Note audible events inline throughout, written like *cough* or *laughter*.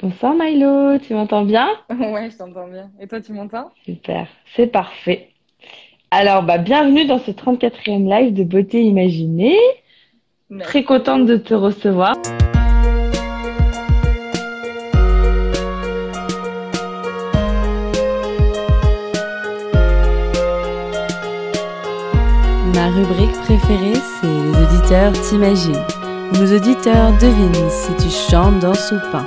Bonsoir Milo, tu m'entends bien? *laughs* Ouais, je t'entends bien. Et toi, tu m'entends? Super, c'est parfait. Alors, bah, bienvenue dans ce 34e live de Beauté Imaginée. Très contente de te recevoir. Ma rubrique préférée, c'est Les auditeurs t'imaginent, où nos auditeurs devinent si tu chantes, danses ou peins,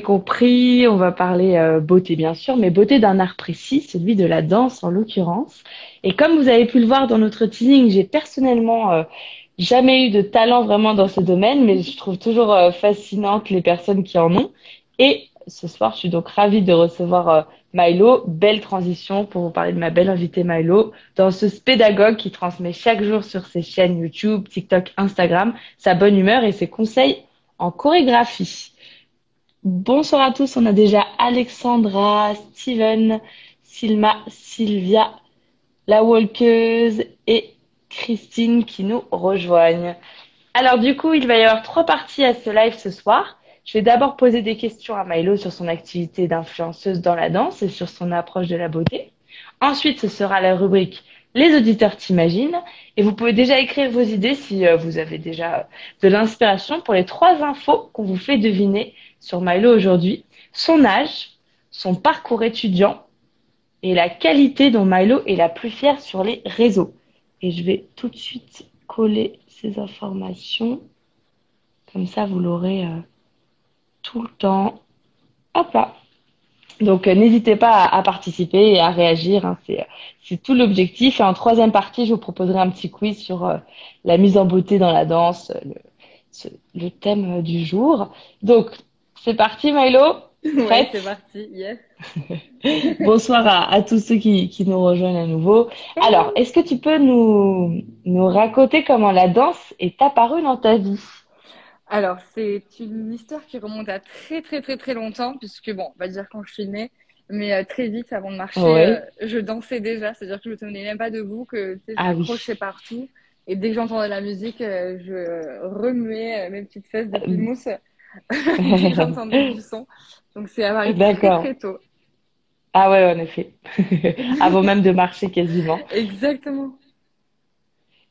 Compris, on va parler euh, beauté bien sûr, mais beauté d'un art précis, celui de la danse en l'occurrence. Et comme vous avez pu le voir dans notre teasing, j'ai personnellement euh, jamais eu de talent vraiment dans ce domaine, mais je trouve toujours euh, fascinante les personnes qui en ont. Et ce soir, je suis donc ravie de recevoir euh, Milo. Belle transition pour vous parler de ma belle invitée Milo, danseuse pédagogue qui transmet chaque jour sur ses chaînes YouTube, TikTok, Instagram sa bonne humeur et ses conseils en chorégraphie. Bonsoir à tous, on a déjà Alexandra, Steven, Silma, Sylvia, la walkeuse et Christine qui nous rejoignent. Alors du coup, il va y avoir trois parties à ce live ce soir. Je vais d'abord poser des questions à Milo sur son activité d'influenceuse dans la danse et sur son approche de la beauté. Ensuite, ce sera la rubrique Les auditeurs t'imaginent. Et vous pouvez déjà écrire vos idées si euh, vous avez déjà euh, de l'inspiration pour les trois infos qu'on vous fait deviner sur Milo aujourd'hui. Son âge, son parcours étudiant et la qualité dont Milo est la plus fière sur les réseaux. Et je vais tout de suite coller ces informations. Comme ça, vous l'aurez euh, tout le temps. Hop là. Donc, euh, n'hésitez pas à, participer et à réagir. hein. C'est, c'est tout l'objectif. Et en troisième partie, je vous proposerai un petit quiz sur euh, la mise en beauté dans la danse, euh, le, le thème euh, du jour. Donc, c'est parti, Milo. *laughs* Ouais, c'est parti. Yes. *laughs* Bonsoir à, à tous ceux qui, qui nous rejoignent à nouveau. Alors, est-ce que tu peux nous, nous raconter comment la danse est apparue dans ta vie? Alors, c'est une histoire qui remonte à très, très, très, très longtemps, puisque bon, on va dire quand je suis née, mais euh, très vite avant de marcher, Ouais. euh, je dansais déjà, c'est-à-dire que je ne tenais même pas debout, que je Ah oui. partout. Et dès que j'entendais la musique, euh, je remuais mes petites fesses de mousse j'entendais du son. Donc, c'est apparu très, très tôt. Ah ouais, en effet. *laughs* Avant même de marcher quasiment. Exactement.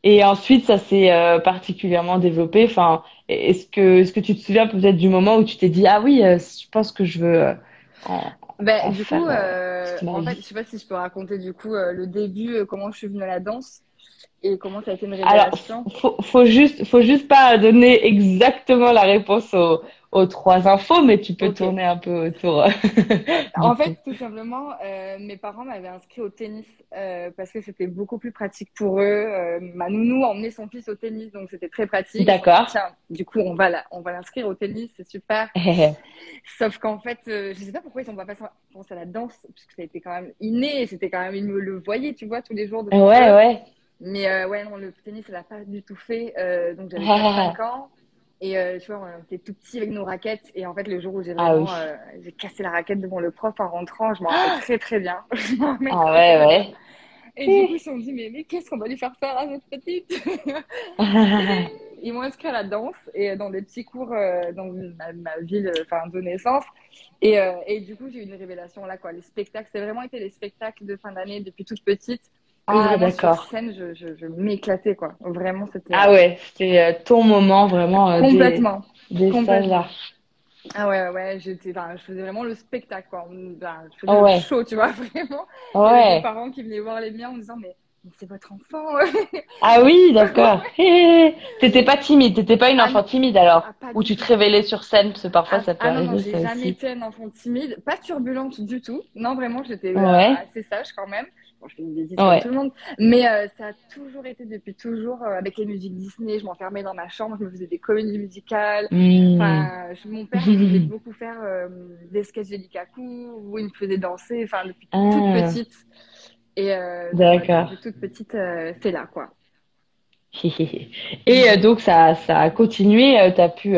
Et ensuite, ça s'est euh, particulièrement développé. Enfin, est-ce que, est-ce que tu te souviens peut-être du moment où tu t'es dit, ah oui, euh, je pense que je veux euh, en, Ben, en du faire coup, en fait, je sais pas si je peux raconter du coup le début, comment je suis venue à la danse et comment ça a été une Alors, révélation. faut, faut juste, faut juste pas donner exactement la réponse aux, aux trois infos, mais tu peux tourner un peu autour. *laughs* En fait, tout simplement, euh, mes parents m'avaient inscrit au tennis euh, parce que c'était beaucoup plus pratique pour eux. Euh, ma nounou emmenait son fils au tennis, donc c'était très pratique. Sont D'accord. tiens, du coup, on va la, on va l'inscrire au tennis, c'est super. *laughs* Sauf qu'en fait, je sais pas pourquoi ils n'ont pas pensé pensé à la danse, puisque ça a été quand même inné, c'était quand même, ils me le voyaient, tu vois, tous les jours Ouais, ouais. Mais euh, ouais, non, le tennis, elle n'a pas du tout fait. Euh, donc j'avais 4-5 ans. Et euh, tu vois, on était tout petits avec nos raquettes. Et en fait, le jour où j'ai Ah vraiment oui. j'ai cassé la raquette devant le prof en rentrant, je m'en rappelle très très bien. *laughs* Ah ouais, ouais. Et du coup, ils se sont dit, mais, mais qu'est-ce qu'on va lui faire faire à cette petite? *laughs* Ils m'ont inscrit à la danse et dans des petits cours dans ma, ma ville enfin, de naissance. Et, et du coup, j'ai eu une révélation là, quoi. Les spectacles, c'est vraiment été les spectacles de fin d'année depuis toute petite. Ah, vraiment sur d'accord. scène, je, je, je m'éclatais, quoi. Vraiment, c'était Ah euh, ouais, c'était euh, ton moment vraiment euh, complètement, dès cet complètement. Ah ouais, ouais, j'étais, enfin, je faisais vraiment le spectacle, quoi. Ben, je faisais ouais. le show, tu vois, *laughs* vraiment. Il y avait Ouais. des parents qui venaient voir les miens en disant, mais, mais c'est votre enfant. Ah oui, *laughs* d'accord. T'étais pas timide, t'étais pas une Ah enfant timide alors, Ah, du tu te révélais sur scène, parce que parfois Ah, ça peut ah non, non, arriver j'ai jamais aussi. été un enfant timide, pas turbulente du tout. Non, vraiment, j'étais euh, Ouais. assez sage quand même. Bon, je fais des bêtises Ouais. comme tout le monde, mais euh, ça a toujours été depuis toujours euh, avec les musiques Disney. Je m'enfermais dans ma chambre, je me faisais des comédies musicales. Hmm. Enfin, je- mon père me faisait *laughs* beaucoup faire euh, des sketchs de Likaku où il me faisait danser, enfin, depuis toute Ah. petite. Et D'accord. depuis toute petite, c'est là, quoi. *laughs* Et donc ça, ça a continué, tu as pu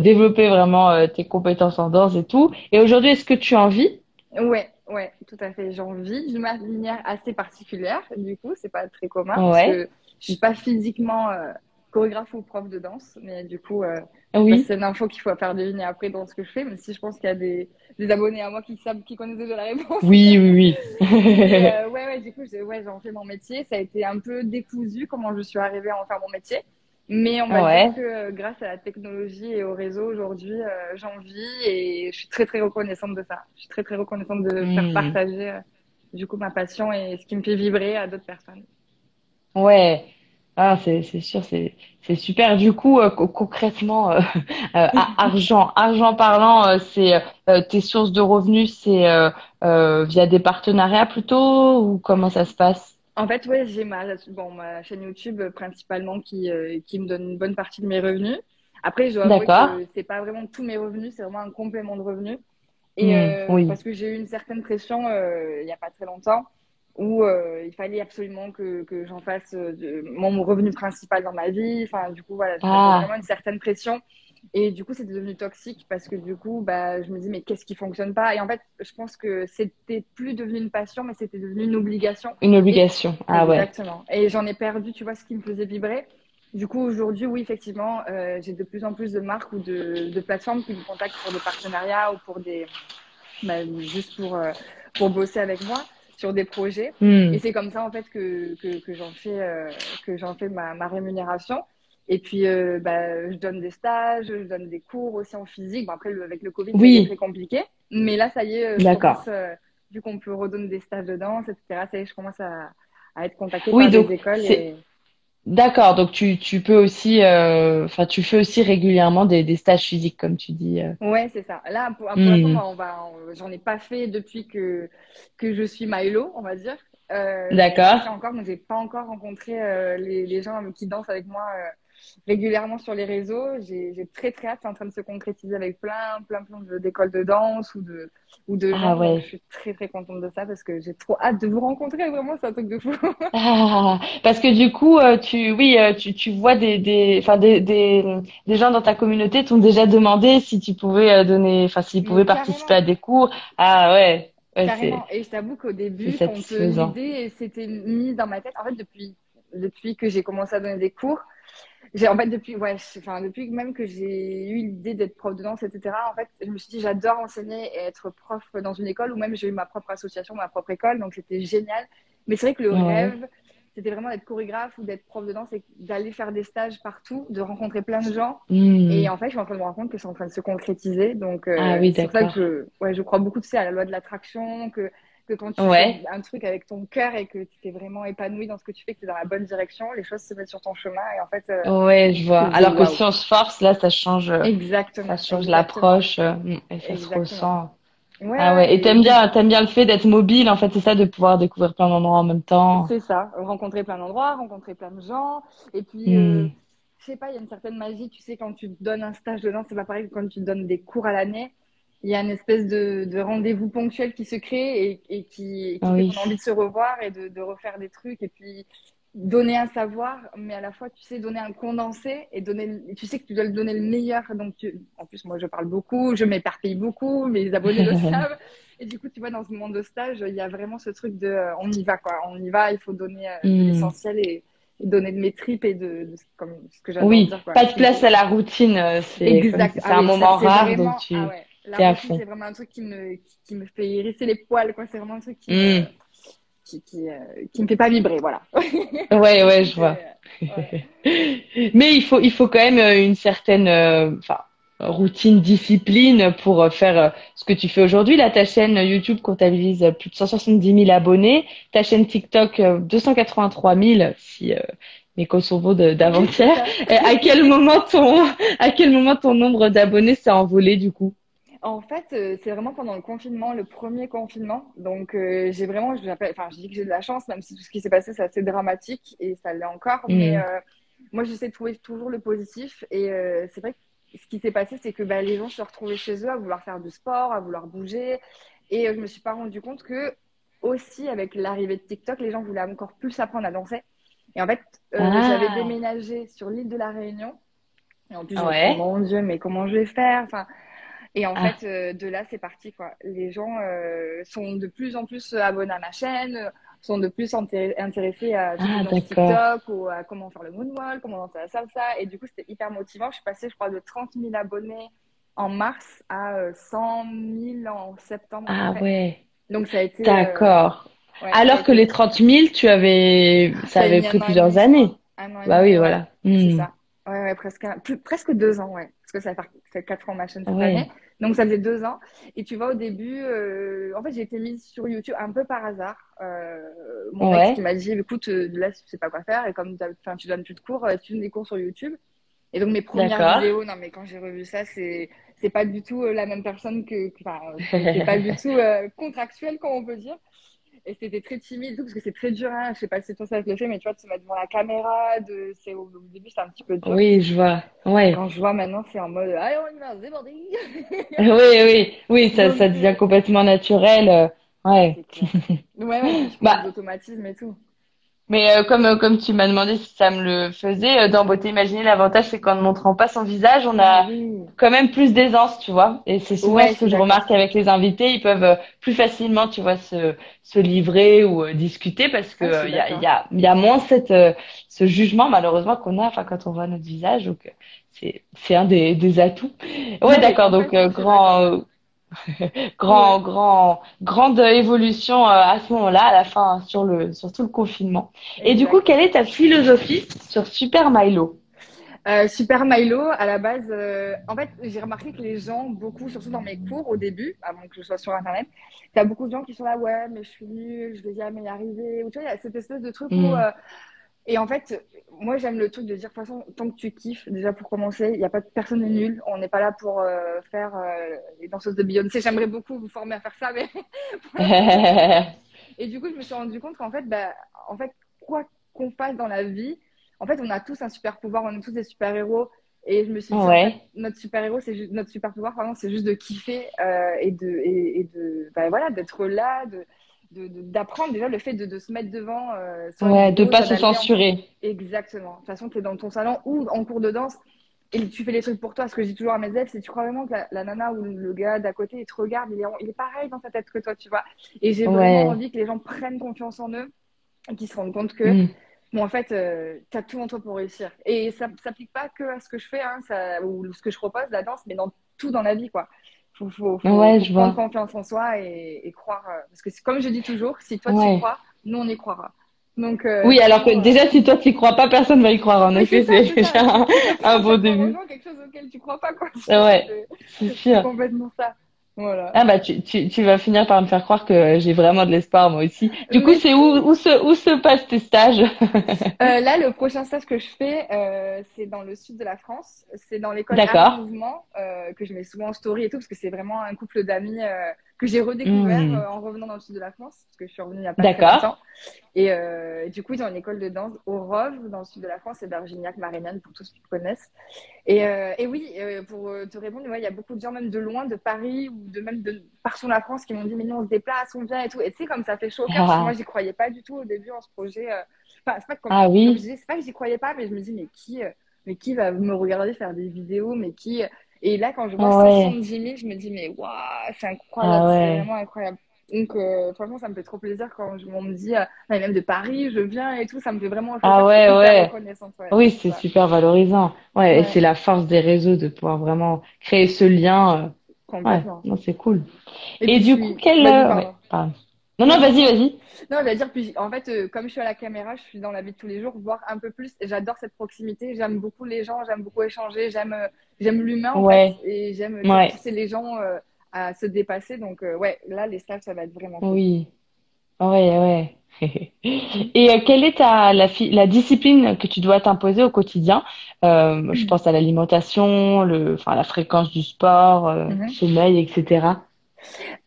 développer vraiment tes compétences en danse et tout. Et aujourd'hui, est-ce que tu en vis? Ouais, ouais, tout à fait. J'ai envie d'une manière assez particulière, du coup, c'est pas très commun parce Ouais. que je suis pas physiquement euh, chorégraphe ou prof de danse, mais du coup, euh, bah, Oui. c'est une info qu'il faut faire deviner après dans ce que je fais, même si je pense qu'il y a des, des abonnés à moi qui savent, qui connaissent déjà la réponse. Oui, oui, oui. *laughs* euh, ouais, ouais, du coup, j'ai, ouais, j'en fais mon métier. Ça a été un peu décousu comment je suis arrivée à en faire mon métier. Mais on va Ouais. dire que euh, grâce à la technologie et au réseau aujourd'hui, euh, j'en vis et je suis très très reconnaissante de ça. Je suis très très reconnaissante de faire Hmm. partager euh, du coup ma passion et ce qui me fait vibrer à d'autres personnes. Ouais. Ah, c'est c'est sûr, c'est c'est super. Du coup, euh, co- concrètement, euh, *laughs* euh, *laughs* argent, argent parlant, c'est tes sources de revenus, c'est via des partenariats plutôt ou comment ça se passe? En fait, ouais, j'ai ma, bon, ma chaîne YouTube euh, principalement qui, euh, qui me donne une bonne partie de mes revenus. Après, je dois avouer que c'est pas vraiment tous mes revenus, c'est vraiment un complément de revenus. Et Hmm, euh, oui. parce que j'ai eu une certaine pression euh, il y a pas très longtemps où euh, il fallait absolument que, que j'en fasse de, mon revenu principal dans ma vie. Enfin, du coup, voilà, Ah, vraiment une certaine pression. Et du coup, c'était devenu toxique parce que du coup, bah, je me dis, mais qu'est-ce qui fonctionne pas? Et en fait, je pense que c'était plus devenu une passion, mais c'était devenu une obligation. une Et obligation. Ah ouais. Exactement. Et j'en ai perdu, tu vois, ce qui me faisait vibrer. Du coup, aujourd'hui, oui, effectivement, euh, j'ai de plus en plus de marques ou de, de plateformes qui me contactent pour des partenariats ou pour des, bah, juste pour, euh, pour bosser avec moi sur des projets. Hmm. Et c'est comme ça, en fait, que, que, que j'en fais, euh, que j'en fais ma, ma rémunération. Et puis, euh, bah, je donne des stages, je donne des cours aussi en physique. Bon, après, le- avec le Covid, Oui. c'était très compliqué. Mais là, ça y est, euh, je commence, euh, vu qu'on peut redonner des stages de danse, etc., ça y est, je commence à, à être contactée Oui, par donc des écoles. c'est Et... d'accord. Donc tu tu peux aussi, euh, enfin tu fais aussi régulièrement des des stages physiques comme tu dis. euh. Ouais, c'est ça. Là, pour, pour l'instant, Hmm. moi, on va, j'en ai pas fait depuis que, que je suis Milo, on va dire. D'accord. encore, donc j'ai pas encore rencontré les, les gens qui dansent avec moi régulièrement sur les réseaux. J'ai, j'ai très très hâte, c'est en train de se concrétiser avec plein, plein, plein d'écoles de danse ou de, ou de Ah ouais. je suis très très contente de ça parce que j'ai trop hâte de vous rencontrer. Vraiment, c'est un truc de fou. *laughs* Ah, parce que du coup, euh, tu, oui, euh, tu, tu vois des, des, enfin des, des, des gens dans ta communauté t'ont déjà demandé si tu pouvais euh, donner, enfin s'ils pouvaient participer à des cours. Ah ouais, ouais, c'est, Carrément. Et je t'avoue qu'au début, quand l'idée s'était mise dans ma tête, en fait, depuis, depuis que j'ai commencé à donner des cours, en fait, depuis, ouais, enfin, depuis même que j'ai eu l'idée d'être prof de danse, etc., en fait, je me suis dit, j'adore enseigner et être prof dans une école, ou même j'ai eu ma propre association, ma propre école, donc c'était génial. Mais c'est vrai que le Ouais. rêve, c'était vraiment d'être chorégraphe ou d'être prof de danse et d'aller faire des stages partout, de rencontrer plein de gens. Hmm. Et en fait, je suis en train de me rendre compte que c'est en train de se concrétiser. Donc, euh, Ah oui, c'est pour ça que je, ouais, je crois beaucoup tu sais, à la loi de l'attraction, que, que quand tu Ouais. fais un truc avec ton cœur et que tu t'es vraiment épanoui dans ce que tu fais, que tu es dans la bonne direction, les choses se mettent sur ton chemin. Et en fait, euh, Ouais, je vois. Alors que si on se force, là, ça change, euh, Exactement, ça change l'approche euh, et ça se ressent. Ouais, Ah ouais. Et t'aimes bien, t'aimes bien le fait d'être mobile, en fait, c'est ça, de pouvoir découvrir plein d'endroits en même temps. c'est ça, rencontrer plein d'endroits, rencontrer plein de gens. Et puis, euh, Hmm. je sais pas, il y a une certaine magie, tu sais, quand tu donnes un stage de danse, c'est pas pareil que quand tu donnes des cours à l'année. Il y a une espèce de, de rendez-vous ponctuel qui se crée et, et qui, qui fait Oui. qu'on a envie de se revoir et de, de refaire des trucs et puis donner un savoir, mais à la fois, tu sais, donner un condensé et donner, tu sais que tu dois le donner le meilleur. Donc, tu, en plus, moi, je parle beaucoup, je m'éparpille beaucoup, mes abonnés le *laughs* savent. Et du coup, tu vois, dans ce moment de stage, il y a vraiment ce truc de, euh, on y va, quoi. On y va, il faut donner euh, Hmm. l'essentiel et, donner de mes tripes et de, comme ce que j'adore Oui, dire, quoi. pas de Ce place à la routine, c'est comme Exact. c'est Ah un moment rare, vraiment, donc tu ah ouais. La routine, c'est vraiment un truc qui me, qui, qui me fait hérisser les poils, quoi. C'est vraiment un truc qui Hmm. me, qui, qui, euh, qui me fait pas vibrer, voilà. Ouais, ouais, je *laughs* vois. euh, ouais. Mais il faut, il faut quand même euh, une certaine, euh, enfin, routine, discipline pour faire ce que tu fais aujourd'hui. Là, ta chaîne YouTube comptabilise plus de 170 000 abonnés. Ta chaîne TikTok, euh, 283 000, si euh, mes de- d'avant-hier. À quel moment ton, à quel moment ton nombre d'abonnés s'est envolé du coup? En fait, euh, c'est vraiment pendant le confinement, le premier confinement. Donc, euh, j'ai vraiment, je enfin, je dis que j'ai de la chance, même si tout ce qui s'est passé, c'est assez dramatique et ça l'est encore. Mais Mm. euh, moi, j'essaie de trouver toujours le positif. Et euh, c'est vrai que ce qui s'est passé, c'est que bah, les gens se retrouvaient chez eux à vouloir faire du sport, à vouloir bouger. Et je me suis pas rendu compte que aussi, avec l'arrivée de TikTok, les gens voulaient encore plus apprendre à danser. Et en fait, Ah. j'avais déménagé sur l'île de la Réunion. Et en plus, je me suis Ouais. dit, mon Dieu, mais comment je vais faire? Enfin, et en Ah. fait, euh, de là, c'est parti, quoi. Les gens euh, sont de plus en plus abonnés à ma chaîne, euh, sont de plus inté- intéressés à Ah. TikTok ou à comment faire le moonwalk, comment danser la salsa. Et du coup, c'était hyper motivant. Je suis passée, je crois, de 30 000 abonnés en mars à euh, 100 000 en septembre. Ah ouais, Donc, ça a été. euh, d'accord. ouais, Alors que les 30 000, tu avais, ça avait pris plusieurs années. et Bah oui, voilà. C'est Hmm. ça. Ouais, ouais, presque, plus, presque deux ans, ouais. Parce que ça fait, quatre ans ma chaîne cette année. Donc ça faisait deux ans. Et tu vois, au début, euh, en fait, j'ai été mise sur YouTube un peu par hasard. Euh, mon Ouais. ex qui m'a dit, écoute, euh, là, tu sais pas quoi faire. Et comme tu donnes plus de cours, tu donnes des cours sur YouTube. Et donc mes premières vidéos, non mais quand j'ai revu ça, c'est c'est pas du tout la même personne que, enfin, c'est pas du tout euh, contractuel, comme on peut dire. Et c'était très timide, parce que c'est très dur, hein. Je sais pas si toi ça te le fait, mais tu vois, de se mettre devant la caméra, de, c'est au, au début, c'est un petit peu dur. Oui, je vois. Ouais. Quand je vois maintenant, c'est en mode, allez, on y va. Oui, oui, oui, *laughs* ça, ça euh, devient complètement naturel. euh, Ouais. Ouais, ouais, je *laughs* Bah. et tout. Mais euh, comme, euh, comme tu m'as demandé si ça me le faisait, euh, dans Beauté Imaginée, l'avantage, c'est qu'en ne montrant pas son visage, on a Oui. quand même plus d'aisance, tu vois. Et c'est souvent Ouais, ce que je remarque avec les invités, ils peuvent euh, plus facilement, tu vois, se, se livrer ou euh, discuter parce que Ah, il y a, y a, y a moins cette, euh, ce jugement, malheureusement, qu'on a, enfin, quand on voit notre visage. Donc, c'est, c'est un des, des atouts. Ouais, d'accord. Donc, euh, suis *laughs* grand, grand, grand, grande évolution euh, à ce moment-là, à la fin, hein, sur le, sur tout le confinement. Et du coup, quelle est ta philosophie sur Super Milo? Euh, Super Milo, à la base, euh, en fait, j'ai remarqué que les gens, beaucoup, surtout dans mes cours au début, avant que je sois sur Internet, t'as beaucoup de gens qui sont là, ouais, mais je suis nulle, je vais jamais y arriver. Ou tu vois, il y a cette espèce de truc où. Mm. euh, et en fait, moi, j'aime le truc de dire, de toute façon, tant que tu kiffes, déjà pour commencer, il y a pas personne n'est nul. On n'est pas là pour euh, faire euh, les danseuses de Beyoncé. J'aimerais beaucoup vous former à faire ça, mais *laughs* Et du coup, je me suis rendu compte qu'en fait, bah, en fait, quoi qu'on fasse dans la vie, en fait, on a tous un super pouvoir, on est tous des super héros. Et je me suis dit, en Ouais. fait, notre super héros, c'est juste, notre super pouvoir, pardon, c'est juste de kiffer euh, et de, et, et de, bah, voilà, d'être là, de, de, de- d'apprendre déjà le fait de, de se mettre devant. Euh, Ouais, de pas se censurer. Exactement. De toute façon, tu es dans ton salon ou en cours de danse et tu fais les trucs pour toi. Ce que je dis toujours à mes élèves, c'est tu crois vraiment que la, la nana ou le gars d'à côté, il te regarde, il est, il est pareil dans sa tête que toi, tu vois. Et j'ai Ouais. vraiment envie que les gens prennent confiance en eux et qu'ils se rendent compte que, Mm. bon, en fait, euh, tu as tout en toi pour réussir. Et ça ne s'applique pas que à ce que je fais hein, ça, ou ce que je propose, la danse, mais dans tout dans la vie, quoi. Faut, faut, faut, Ouais, faut je prendre vois. confiance en soi et, et croire. euh, parce que comme je dis toujours, si toi Ouais. tu crois, nous on y croira. Donc, euh, Oui, alors que vraiment, déjà, si toi t'y crois pas, personne va y croire. En effet, c'est déjà un, Tu un bon début. gens quelque chose auquel tu crois pas, quoi. Ouais, *laughs* C'est sûr. complètement ça. Voilà. Ah bah tu, tu, tu vas finir par me faire croire que j'ai vraiment de l'espoir moi aussi. Du coup, c'est où, où se, où se passent tes stages? *laughs* Euh, là, le prochain stage que je fais, euh, c'est dans le sud de la France. C'est dans l'école. Art Mouvement, euh, que je mets souvent en story et tout, parce que c'est vraiment un couple d'amis euh, que j'ai redécouvert Hmm. euh, en revenant dans le sud de la France, parce que je suis revenue il n'y a pas longtemps. Et euh, du coup, ils ont une école de danse au Rove, dans le sud de la France, c'est Virginiac, Marignane, pour tous ceux qui connaissent. Et, euh, et oui, euh, pour euh, te répondre, ouais, il y a beaucoup de gens, même de loin, de Paris ou de même de partout la France, qui m'ont dit, mais nous, on se déplace, on vient et tout. Et tu sais, comme ça fait chaud au cœur, parce que moi, j'y croyais pas du tout au début en ce projet. euh, Enfin, c'est pas comme, Ah comme oui. je disais, c'est pas que j'y croyais pas, mais je me dis, mais qui, mais qui va me regarder faire des vidéos, mais qui. Et là, quand je vois ouais. 170 000, je me dis, mais waouh, c'est incroyable, Ah c'est vraiment incroyable. Donc, euh, franchement, ça me fait trop plaisir quand je- on me dit, euh, même de Paris, je viens et tout, ça me fait vraiment Ah ouais, ouais. Oui, c'est super valorisant. Ouais, et c'est la force des réseaux de pouvoir vraiment créer ce lien. euh, Complètement. non, c'est cool. Et Et puis, je du coup, quel, Vas-y, Non, non, vas-y, vas-y. Non, je vais dire, puis en fait, euh, comme je suis à la caméra, je suis dans la vie de tous les jours, voir un peu plus. Et J'adore cette proximité. J'aime beaucoup les gens, j'aime beaucoup échanger, j'aime euh, j'aime l'humain en Ouais, fait, et j'aime ouais, pousser les gens euh, à se dépasser. Donc euh, ouais, là, les stages, ça va être vraiment cool. oui, ouais, ouais. *laughs* Et euh, quelle est ta, la, discipline que tu dois t'imposer au quotidien? Euh, je pense à l'alimentation, le, enfin, la fréquence du sport, euh, Mhm. sommeil, etc.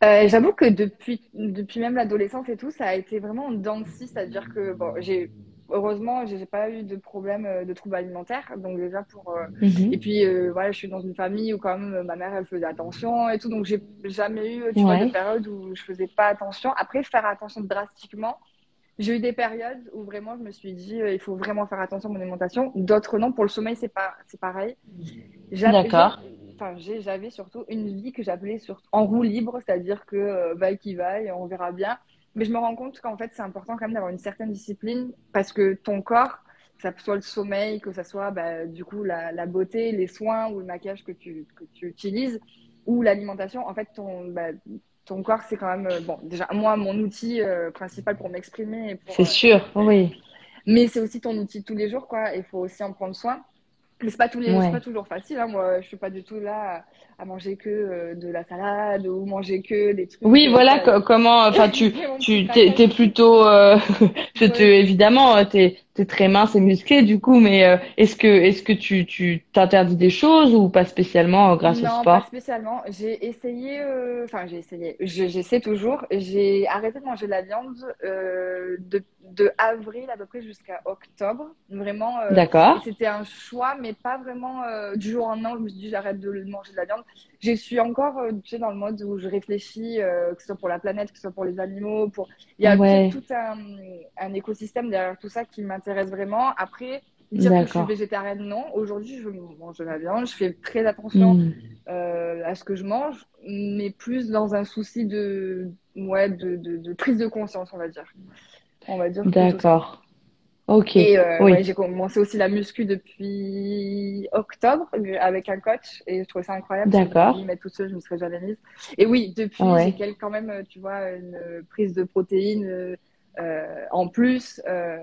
Euh, j'avoue que depuis, depuis même l'adolescence et tout, ça a été vraiment scie, c'est-à-dire que bon, j'ai heureusement, j'ai pas eu de problème euh, de troubles alimentaires, donc déjà pour euh, Mhm. et puis euh, voilà, je suis dans une famille où quand même ma mère elle faisait attention et tout, donc j'ai jamais eu, tu vois, de Ouais, période où je faisais pas attention. Après, faire attention drastiquement, j'ai eu des périodes où vraiment je me suis dit euh, il faut vraiment faire attention à mon alimentation. D'autres non, pour le sommeil c'est pas c'est pareil. D'accord, enfin, j'avais surtout une vie que j'appelais en roue libre, c'est-à-dire que euh, vaille qui vaille, on verra bien. Mais je me rends compte qu'en fait, c'est important quand même d'avoir une certaine discipline parce que ton corps, que ça soit le sommeil, que ça soit bah, du coup la, la beauté, les soins ou le maquillage que tu, que tu utilises ou l'alimentation, en fait, ton, bah, ton corps, c'est quand même, euh, bon, déjà, moi, mon outil euh, principal pour m'exprimer c'est euh, sûr, oui, mais c'est aussi ton outil de tous les jours, quoi. Il faut aussi en prendre soin. Mais c'est pas tous les, ouais. pas toujours facile, hein. Moi, je suis pas du tout là à, manger que euh, de la salade ou manger que des trucs. Oui, euh, voilà comment, enfin, tu, *laughs* tu, t'es, plutôt, euh, *laughs* Ouais. évidemment, euh, t'es, t'es très mince et musclé du coup, mais euh, est-ce que, est-ce que tu, tu t'interdis des choses ou pas spécialement euh, grâce au Non, pas sport? spécialement. J'ai essayé, euh, enfin j'ai essayé, Je- j'essaie toujours. J'ai arrêté de manger de la viande de, de avril à peu près jusqu'à octobre. Vraiment, D'accord, c'était un choix, mais pas vraiment du jour au lendemain. Je me suis dit j'arrête de manger de la viande. Je suis encore, euh, tu sais, dans le mode où je réfléchis, euh, que ce soit pour la planète, que ce soit pour les animaux, pour... Il y a ouais, tout un, un écosystème derrière tout ça qui m'intéresse vraiment. Après, dire que je suis végétarienne, non. Aujourd'hui, je mange de la viande. Je fais très attention Hmm. euh, à ce que je mange, mais plus dans un souci de, ouais, de, de, de prise de conscience, on va dire. On va dire. D'accord. Ok. Et euh, Oui. ouais, j'ai commencé aussi la muscu depuis octobre euh, avec un coach et je trouvais ça incroyable D'accord. mais toute seule, je me serais jamais mise. Et oui, depuis, Ouais. j'ai quand même, euh, tu vois, une prise de protéines euh, en plus euh,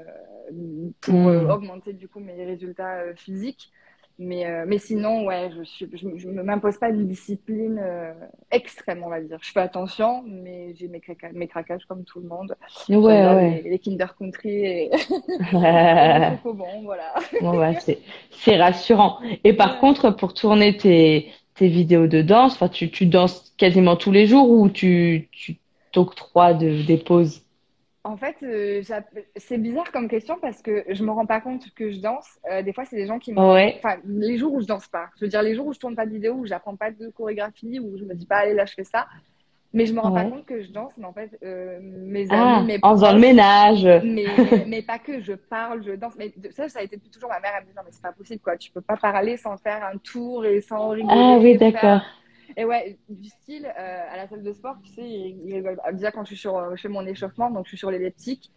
pour Hmm. augmenter du coup mes résultats physiques. Mais, euh, mais sinon, ouais, je suis, je, je ne m'impose pas une discipline euh, extrême, on va dire. Je fais attention, mais j'ai mes, craquages, mes craquages comme tout le monde. Ouais, ouais. les, les Kinder Country et, *laughs* les Chocobons, voilà. Bon, bah, c'est, rassurant. Et par Ouais. contre, pour tourner tes, tes vidéos de danse, enfin, tu, tu danses quasiment tous les jours ou tu, tu t'octroies de, des pauses? En fait, euh, c'est bizarre comme question parce que je me rends pas compte que je danse. Euh, des fois, c'est des gens qui me... Ouais, Enfin, les jours où je danse pas. Je veux dire, les jours où je tourne pas de vidéo, où j'apprends pas de chorégraphie, où je me dis pas, allez, là, je fais ça. Mais je me rends pas compte que je danse. Mais en fait, euh, mes Ah, amis, mes en faisant le ménage. mais, *laughs* mais, pas que, je parle, je danse. Mais ça, ça a été depuis toujours ma mère. Elle me dit, non, mais c'est pas possible, quoi. Tu peux pas parler sans faire un tour et sans Ah oui, rigoler, d'accord. faire... Et ouais, du style, euh, à la salle de sport, tu sais, ils, rigolent. Ah, Déjà, quand je suis sur, euh, je fais mon échauffement, donc je suis sur l'elliptique,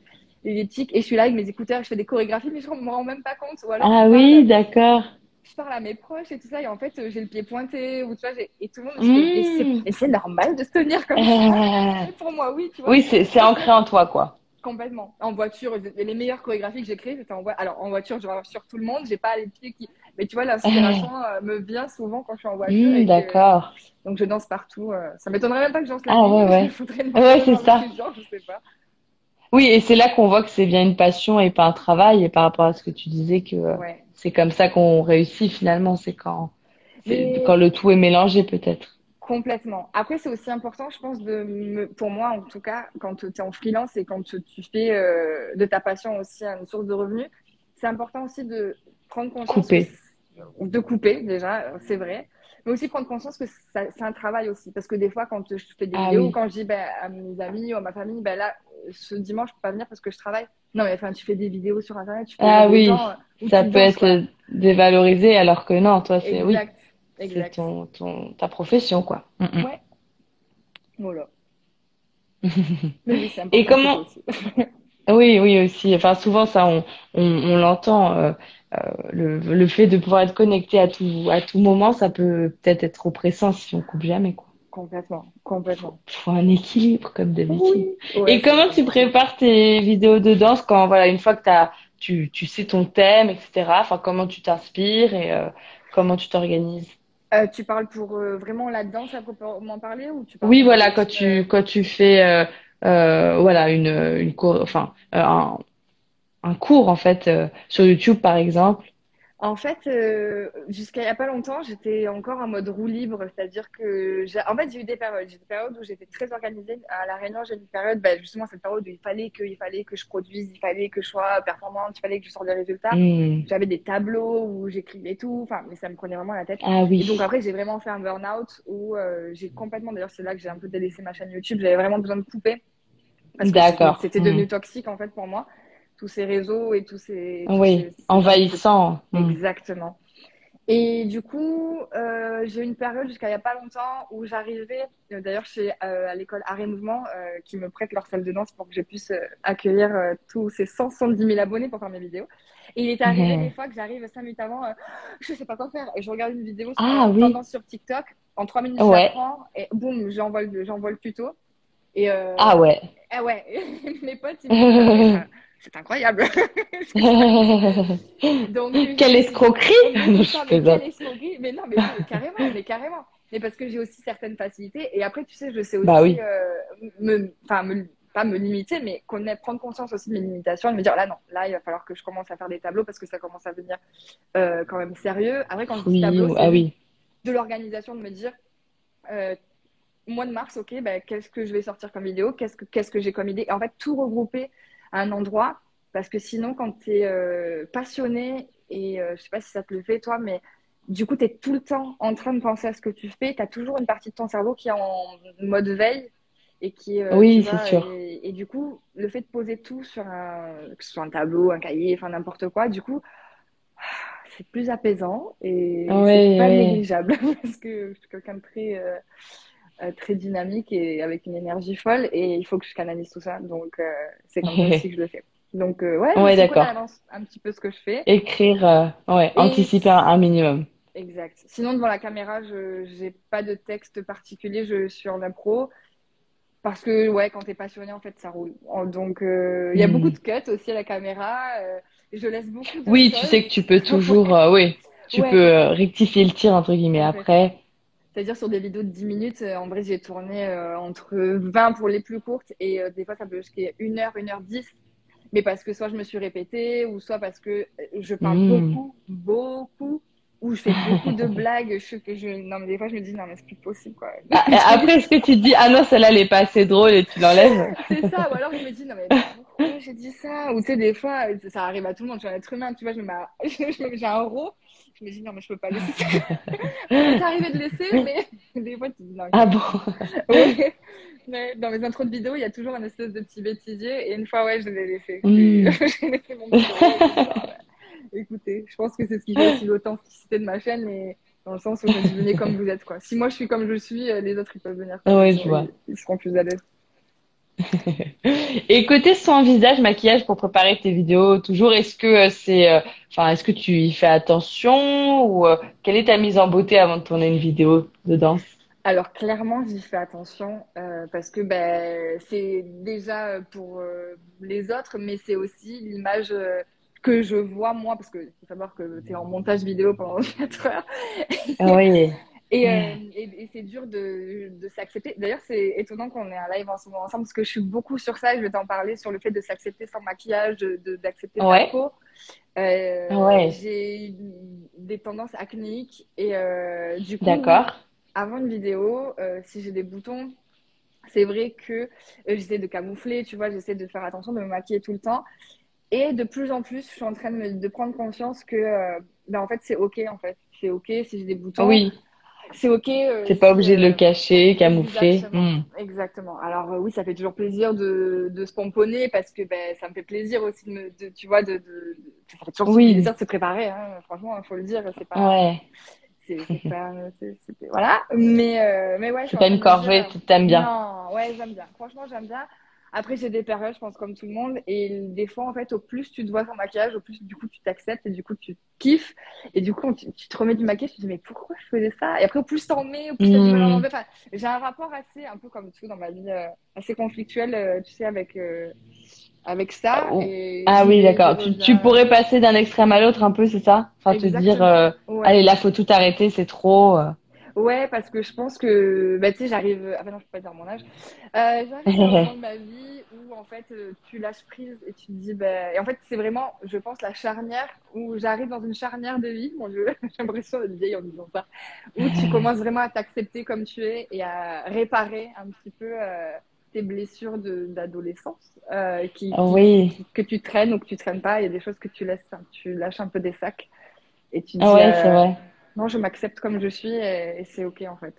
l'elliptique, et je suis là avec mes écouteurs, je fais des chorégraphies, mais je me rends même pas compte. Ou alors, Ah oui, d'accord. je parle à mes proches et tout ça, et en fait, euh, j'ai le pied pointé, ou tu vois, et tout le monde mais, mais c'est normal de se tenir comme ça. Euh, Et pour moi, oui, tu vois. Oui, c'est, ancré en toi, quoi. Complètement. En voiture, et les meilleures chorégraphies que j'ai créées, c'était en voiture. Alors, en voiture, je rassure tout le monde, j'ai pas les pieds qui. Mais tu vois, *laughs* l'inspiration euh, me vient souvent quand je suis en voiture. Que... d'accord. Donc, je danse partout. euh. Ça m'étonnerait même pas que je danse la Ah ouais, ouais. *laughs* Ouais, c'est ça. gens, je sais pas. Oui, et c'est là qu'on voit que c'est bien une passion et pas un travail. Et par rapport à ce que tu disais que euh, Ouais. c'est comme ça qu'on réussit finalement, c'est quand, quand le tout est mélangé peut-être. complètement. Après, c'est aussi important, je pense, de me... pour moi, en tout cas, quand tu es en freelance et quand tu fais euh, de ta passion aussi une source de revenus, c'est important aussi de prendre conscience Couper. que de couper déjà, c'est vrai, mais aussi prendre conscience que c'est un travail aussi. Parce que des fois, quand je fais des Ah vidéos, oui. quand je dis ben, à mes amis ou à ma famille, ben là, ce dimanche, je peux pas venir parce que je travaille. Non, mais enfin, tu fais des vidéos sur Internet, tu fais Ah des oui, gens euh, ça peut danses, être quoi. dévalorisé alors que non, toi c'est oui, ton, ton ta profession quoi. Mm, mm. Ouais, voilà. *laughs* Mais oui, c'est Et comment. *laughs* Oui, oui aussi. Enfin souvent ça on on, on l'entend euh, euh, le le fait de pouvoir être connecté à tout à tout moment, ça peut peut-être être oppressant si on coupe jamais quoi. complètement, complètement. Faut un équilibre, comme d'habitude. Ouais, Et comment tu prépares tes vidéos de danse quand, voilà, une fois que t'as, tu, tu sais ton thème, etc. Enfin, comment tu t'inspires et euh, comment tu t'organises? Euh, tu parles pour euh, vraiment la danse à proprement parler ou tu parles Oui, voilà, quand tu, quand tu fais, voilà, une, une cour, enfin, euh, un, un cours, en fait, euh, sur YouTube, par exemple. En fait, euh, jusqu'à il y a pas longtemps, j'étais encore en mode roue libre, c'est-à-dire que j'ai, en fait, j'ai eu des périodes. J'ai des périodes où j'étais très organisée. À La Réunion, j'ai eu une période, bah, justement, cette période où il fallait que, il fallait que je produise, il fallait que je sois performante, il fallait que je sorte des résultats. Hmm. J'avais des tableaux où j'écrivais tout, enfin, mais ça me prenait vraiment la tête. Ah Et oui. donc après, j'ai vraiment fait un burn-out où euh, j'ai complètement, d'ailleurs, c'est là que j'ai un peu délaissé ma chaîne YouTube. J'avais vraiment besoin de couper parce que D'accord. c'était c'était devenu Hmm. toxique en fait pour moi, tous ces réseaux et tous ces, Oui, ces- ces- envahissant. Hmm. Exactement. Et du coup, euh, j'ai eu une période jusqu'à il n'y a pas longtemps où j'arrivais, euh, d'ailleurs chez euh, à l'école Art et Mouvement, euh, qui me prête leur salle de danse pour que je puisse accueillir tous ces 170 000 abonnés pour faire mes vidéos. Et il est arrivé Mhm. des fois que j'arrive 5 minutes avant, je sais pas quoi faire, et je regarde une vidéo sur Ah oui. tendance sur TikTok, en 3 minutes Ouais. l'apprends, et boum, j'envoie le, tuto. Et Ah ouais. ah ouais, *laughs* mes potes, ils *laughs* c'est incroyable. *laughs* Donc, Quelle escroquerie! mais Non, ça, mais plaisante. quelle escroquerie Mais non, mais oui, carrément, mais carrément. Mais parce que j'ai aussi certaines facilités. Et après, tu sais, je sais aussi, Bah oui. euh, me, enfin, me, pas me limiter, mais prendre conscience aussi de mes limitations et me dire, là, non, là, il va falloir que je commence à faire des tableaux parce que ça commence à devenir euh, quand même sérieux. Après, quand je dis tableau, ah oui. de l'organisation, de me dire, euh, mois de mars, ok, ben, qu'est-ce que je vais sortir comme vidéo, qu'est-ce que, qu'est-ce que j'ai comme idée, et en fait, tout regrouper à un endroit, parce que sinon, quand tu es passionné, et euh, je sais pas si ça te le fait, toi, mais du coup, tu es tout le temps en train de penser à ce que tu fais, tu as toujours une partie de ton cerveau qui est en mode veille, et qui, euh, Oui, c'est sûr. Et, et du coup, le fait de poser tout sur un, que ce soit un tableau, un cahier, enfin n'importe quoi, du coup, c'est plus apaisant et Ouais, c'est pas négligeable *laughs* parce que je suis quelqu'un de très, euh, euh, très dynamique et avec une énergie folle et il faut que je canalise tout ça. Donc, euh, c'est comme ça *laughs* aussi que je le fais. Donc, euh, ouais, Ouais, d'accord. un petit peu ce que je fais. Écrire, euh, ouais, Et- anticiper un, minimum. Exact. Sinon, devant la caméra, je j'ai pas de texte particulier, je suis en impro. Parce que, ouais, quand t'es passionné, en fait, ça roule. Donc, euh, il y a Hmm. beaucoup de cuts aussi à la caméra. euh, je laisse beaucoup de Oui, tu sais que tu peux toujours, euh, oui, tu Ouais. peux euh, rectifier le tir, entre guillemets, après. C'est-à-dire sur des vidéos de 10 minutes, euh, en vrai, j'ai tourné euh, entre 20 pour les plus courtes et euh, des fois, ça peut jusqu'à 1 heure, 1 heure 10. Mais parce que soit je me suis répétée ou soit parce que je parle Mm. beaucoup, beaucoup, ou je fais beaucoup de *laughs* blagues. Je, que je... Non, mais des fois, je me dis, non, mais c'est plus possible, quoi. Ah, et après, est-ce que tu te dis, ah non, celle-là, elle est pas assez drôle et tu l'enlèves? C'est ça, ou alors je me dis, non, mais pourquoi j'ai dit ça? Ou tu sais, des fois, ça arrive à tout le monde, je suis un être humain, tu vois, je me mets à- *laughs* je me- j'ai je me dis, non, mais je peux pas *laughs* laisser *laughs* ça. Arrivé de laisser, mais *laughs* des fois, tu dis, non, Ah bon? Oui. Ouais, dans mes intros de vidéo, il y a toujours un espèce de petit bêtisier. Et une fois, ouais, je l'ai laissé. Mm. J'ai laissé mon petit Écoutez, je pense que c'est ce qui fait aussi l'authenticité de ma chaîne, et dans le sens où je me dis, venez comme vous êtes, quoi. Si moi je suis comme je suis, euh, les autres ils peuvent venir ils je vois. Ils seront plus à l'aise. *laughs* Et côté soin visage, maquillage pour préparer tes vidéos, toujours, est-ce que euh, c'est, euh, enfin, est-ce que tu y fais attention ou euh, quelle est ta mise en beauté avant de tourner une vidéo de danse? Alors clairement, j'y fais attention euh, parce que ben, c'est déjà pour euh, les autres, mais c'est aussi l'image que je vois moi, parce que faut savoir que tu es en montage vidéo pendant *laughs* 4 heures. Ah oui. Et, euh, et, et c'est dur de, de s'accepter. D'ailleurs, c'est étonnant qu'on ait un live en ce moment ensemble parce que je suis beaucoup sur ça et je vais t'en parler sur le fait de s'accepter sans maquillage, de, de- d'accepter Ouais. sa peau. Euh, Ouais. J'ai des tendances acnéiques et euh, du coup, avant une vidéo, si j'ai des boutons, c'est vrai que j'essaie de camoufler, tu vois, j'essaie de faire attention, de me maquiller tout le temps. Et de plus en plus, je suis en train de, me- de prendre conscience que, ben, en fait, c'est OK, en fait. C'est OK si j'ai des boutons. Oui, C'est OK. euh, t'es pas obligé de euh, le cacher, camoufler. Exactement. Hmm. Exactement. Alors euh, oui, ça fait toujours plaisir de, de se pomponner parce que ben, ça me fait plaisir aussi de, me, de tu vois, de, de, de- ça fait toujours Oui. plaisir de se préparer. Hein. Franchement, il faut le dire, c'est pas, Ouais, c'est, pas, voilà. Mais, euh, mais ouais. je c'est pas une corvée, tu t'aimes bien. Non, ouais, j'aime bien. Franchement, j'aime bien. Après, j'ai des périodes, je pense, comme tout le monde. Et des fois, en fait, au plus tu te vois ton maquillage, au plus, du coup, tu t'acceptes et du coup, tu kiffes. Et du coup, tu, tu te remets du maquillage, tu te dis, mais pourquoi je faisais ça? Et après, au plus t'en mets, au plus enlever. Enfin, j'ai un rapport assez, un peu comme tout dans ma vie, euh, assez conflictuel, euh, tu sais, avec, euh, avec ça. Oh. Et Ah oui, d'accord. Tu, pourrais passer d'un extrême à l'autre un peu, c'est ça? Enfin, te dire, euh, Ouais. allez, là, faut tout arrêter, c'est trop. Ouais, parce que je pense que, bah, tu sais, j'arrive. Ah, bah non, je peux pas dire mon âge. Euh, j'arrive à un moment de ma vie où, en fait, euh, tu lâches prise et tu te dis, bah... Et en fait, c'est vraiment, je pense, la charnière où j'arrive dans une charnière de vie. Mon Dieu, *laughs* j'ai l'impression d'être vieille en disant ça. Où tu *laughs* commences vraiment à t'accepter comme tu es et à réparer un petit peu euh, tes blessures de, d'adolescence euh, qui, qui- Oui. qui- que tu traînes ou que tu traînes pas. Il y a des choses que tu laisses, hein, tu lâches un peu des sacs et tu te dis, Ah ouais, c'est vrai. Non, je m'accepte comme je suis et, et c'est OK en fait.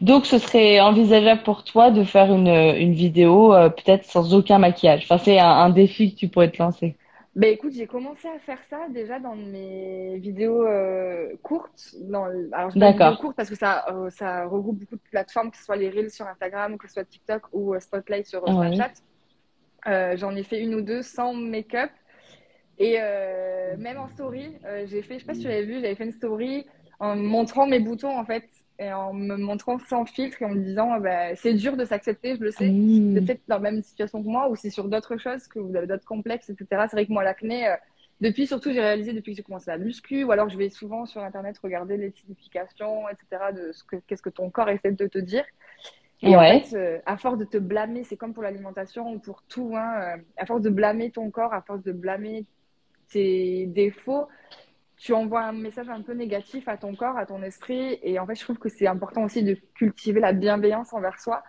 Donc, ce serait envisageable pour toi de faire une, une vidéo, euh, peut-être sans aucun maquillage? Enfin, c'est un, un défi que tu pourrais te lancer. Ben écoute, j'ai commencé à faire ça déjà dans mes vidéos euh, courtes. Dans, alors, je D'accord. courtes parce que ça, euh, ça regroupe beaucoup de plateformes, que ce soit les Reels sur Instagram, que ce soit TikTok ou Spotlight sur Ouais. Snapchat. J'en ai fait une ou deux sans make-up. Et euh, même en story, euh, j'ai fait, je sais pas si tu l'avais vu, j'avais fait une story en montrant mes boutons en fait, et en me montrant sans filtre et en me disant, euh, bah, c'est dur de s'accepter, je le sais. Mmh. Peut-être dans la même situation que moi ou c'est sur d'autres choses que vous avez d'autres complexes, etc. C'est vrai que moi, l'acné, euh, depuis surtout, j'ai réalisé depuis que j'ai commencé la muscu ou alors je vais souvent sur Internet regarder les significations, etc. de ce que, qu'est-ce que ton corps essaie de te dire. Et en fait, euh, à force de te blâmer, c'est comme pour l'alimentation ou pour tout, hein, euh, à force de blâmer ton corps, à force de blâmer tes défauts, tu envoies un message un peu négatif à ton corps, à ton esprit. Et en fait, je trouve que c'est important aussi de cultiver la bienveillance envers soi.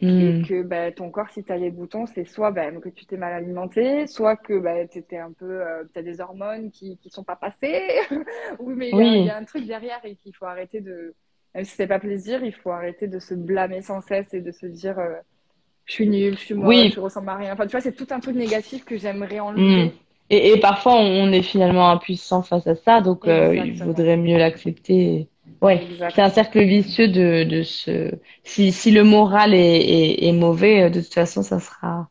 Et Mmh. que bah, ton corps, si tu as les boutons, c'est soit bah, que tu t'es mal alimenté, soit que bah, tu un peu, euh, as des hormones qui qui sont pas passées. *laughs* Oui, mais il y a, Oui. il y a un truc derrière et qu'il faut arrêter de. Même si c'est pas plaisir, il faut arrêter de se blâmer sans cesse et de se dire euh, je suis nulle, je suis moche, Oui. je ressemble à rien. Enfin, tu vois, c'est tout un truc négatif que j'aimerais enlever. Mmh. Et, et parfois, on, est finalement impuissant face à ça, donc euh, il vaudrait mieux l'accepter. Ouais, c'est un cercle vicieux de, de ce. Si, si le moral est, est, est mauvais, euh, de toute façon, ça sera,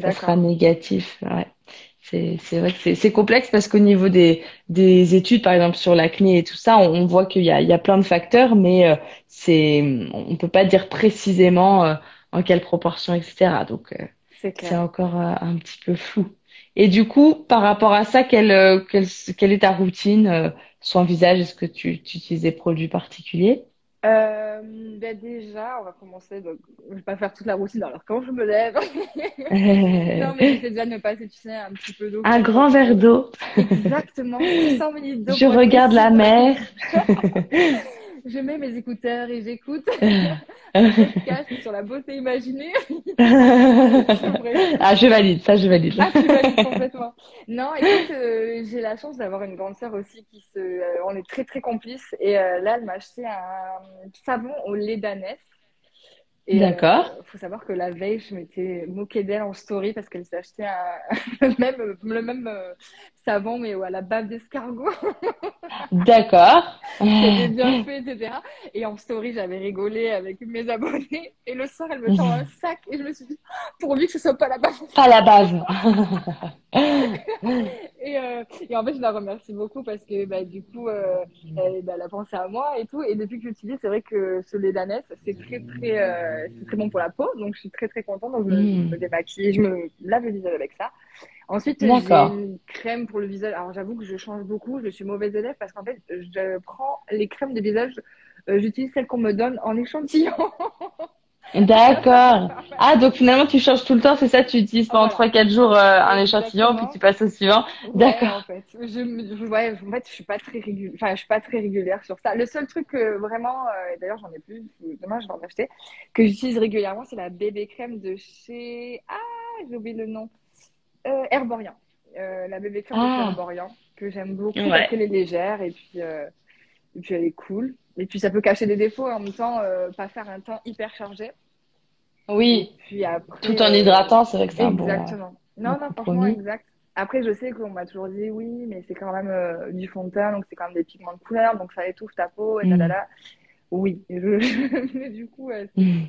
ça sera négatif. Ouais. C'est, c'est vrai que c'est, c'est complexe parce qu'au niveau des, des études, par exemple, sur l'acné et tout ça, on, on voit qu'il y a, il y a plein de facteurs, mais euh, c'est, on peut pas dire précisément euh, en quelle proportion, etc. Donc, euh, C'est encore euh, un petit peu flou. Et du coup, par rapport à ça, quelle, euh, quelle, quelle est ta routine euh, un visage? Est-ce que tu, tu utilises des produits particuliers? Euh, ben déjà, on va commencer. Donc, je vais pas faire toute la routine. Alors, quand je me lève, *laughs* non, mais j'essaie déjà de me passer, tu sais, un petit peu d'eau. Un grand verre d'eau. Exactement, 600 ml d'eau *laughs* Je regarde la mer. *laughs* Je mets mes écouteurs et j'écoute *laughs* un podcast sur la beauté imaginée. *laughs* *laughs* Ah, je valide, ça, je valide. Ah, tu valides complètement. Non, écoute, euh, j'ai la chance d'avoir une grande sœur aussi qui se, euh, on est très très complices. Et euh, là, elle m'a acheté un savon au lait d'ânesse. Et D'accord. euh, faut savoir que la veille, je m'étais moquée d'elle en story parce qu'elle s'est acheté un, *laughs* le même, le même euh, savon, mais à la bave d'escargot. *laughs* D'accord. C'était bien fait, etc. Et en story, j'avais rigolé avec mes abonnés. Et le soir, elle me tend un *laughs* sac. Et je me suis dit, pourvu que ce soit pas la bave Pas la bave. *laughs* Et, euh, et en fait, je la remercie beaucoup parce que bah, du coup, euh, elle, bah, elle a pensé à moi et tout. Et depuis que j'utilise, c'est vrai que ce lait d'ânesse, c'est très, très, euh, c'est très bon pour la peau. Donc, je suis très, très contente. Donc, je, Mm. je me démaquille, je me lave le visage avec ça. Ensuite, j'ai une crème pour le visage. Alors, j'avoue que je change beaucoup. Je suis mauvaise élève parce qu'en fait, je prends les crèmes de visage. euh, J'utilise celles qu'on me donne en échantillon. *laughs* D'accord. Ah, donc finalement, tu changes tout le temps, c'est ça? Tu utilises pendant Voilà. 3-4 jours euh, un échantillon, puis tu passes au suivant. Ouais, D'accord. en fait. Je, ouais, en fait, je suis pas très régulière. Enfin, je suis pas très régulière sur ça. Le seul truc que vraiment, euh, et d'ailleurs, j'en ai plus. Demain, je vais en acheter. Que j'utilise régulièrement, c'est la bébé crème de chez. Ah, j'ai oublié le nom. Euh, Herborian. Euh, la bébé crème de chez Ah. Herborian que j'aime beaucoup Ouais. parce qu'elle est légère et puis euh, et puis elle est cool. Et puis ça peut cacher des défauts et en même temps euh, pas faire un teint hyper chargé. Oui. Et puis après. Tout en euh, hydratant, c'est vrai que c'est un bon. euh, Exactement. Non, bon non, franchement, exact. Après, je sais qu'on m'a toujours dit oui, mais c'est quand même euh, du fond de teint, donc c'est quand même des pigments de couleur, donc ça étouffe ta peau, et Mm. talala. Oui, *laughs* je... mais du coup, euh, c'est Mm.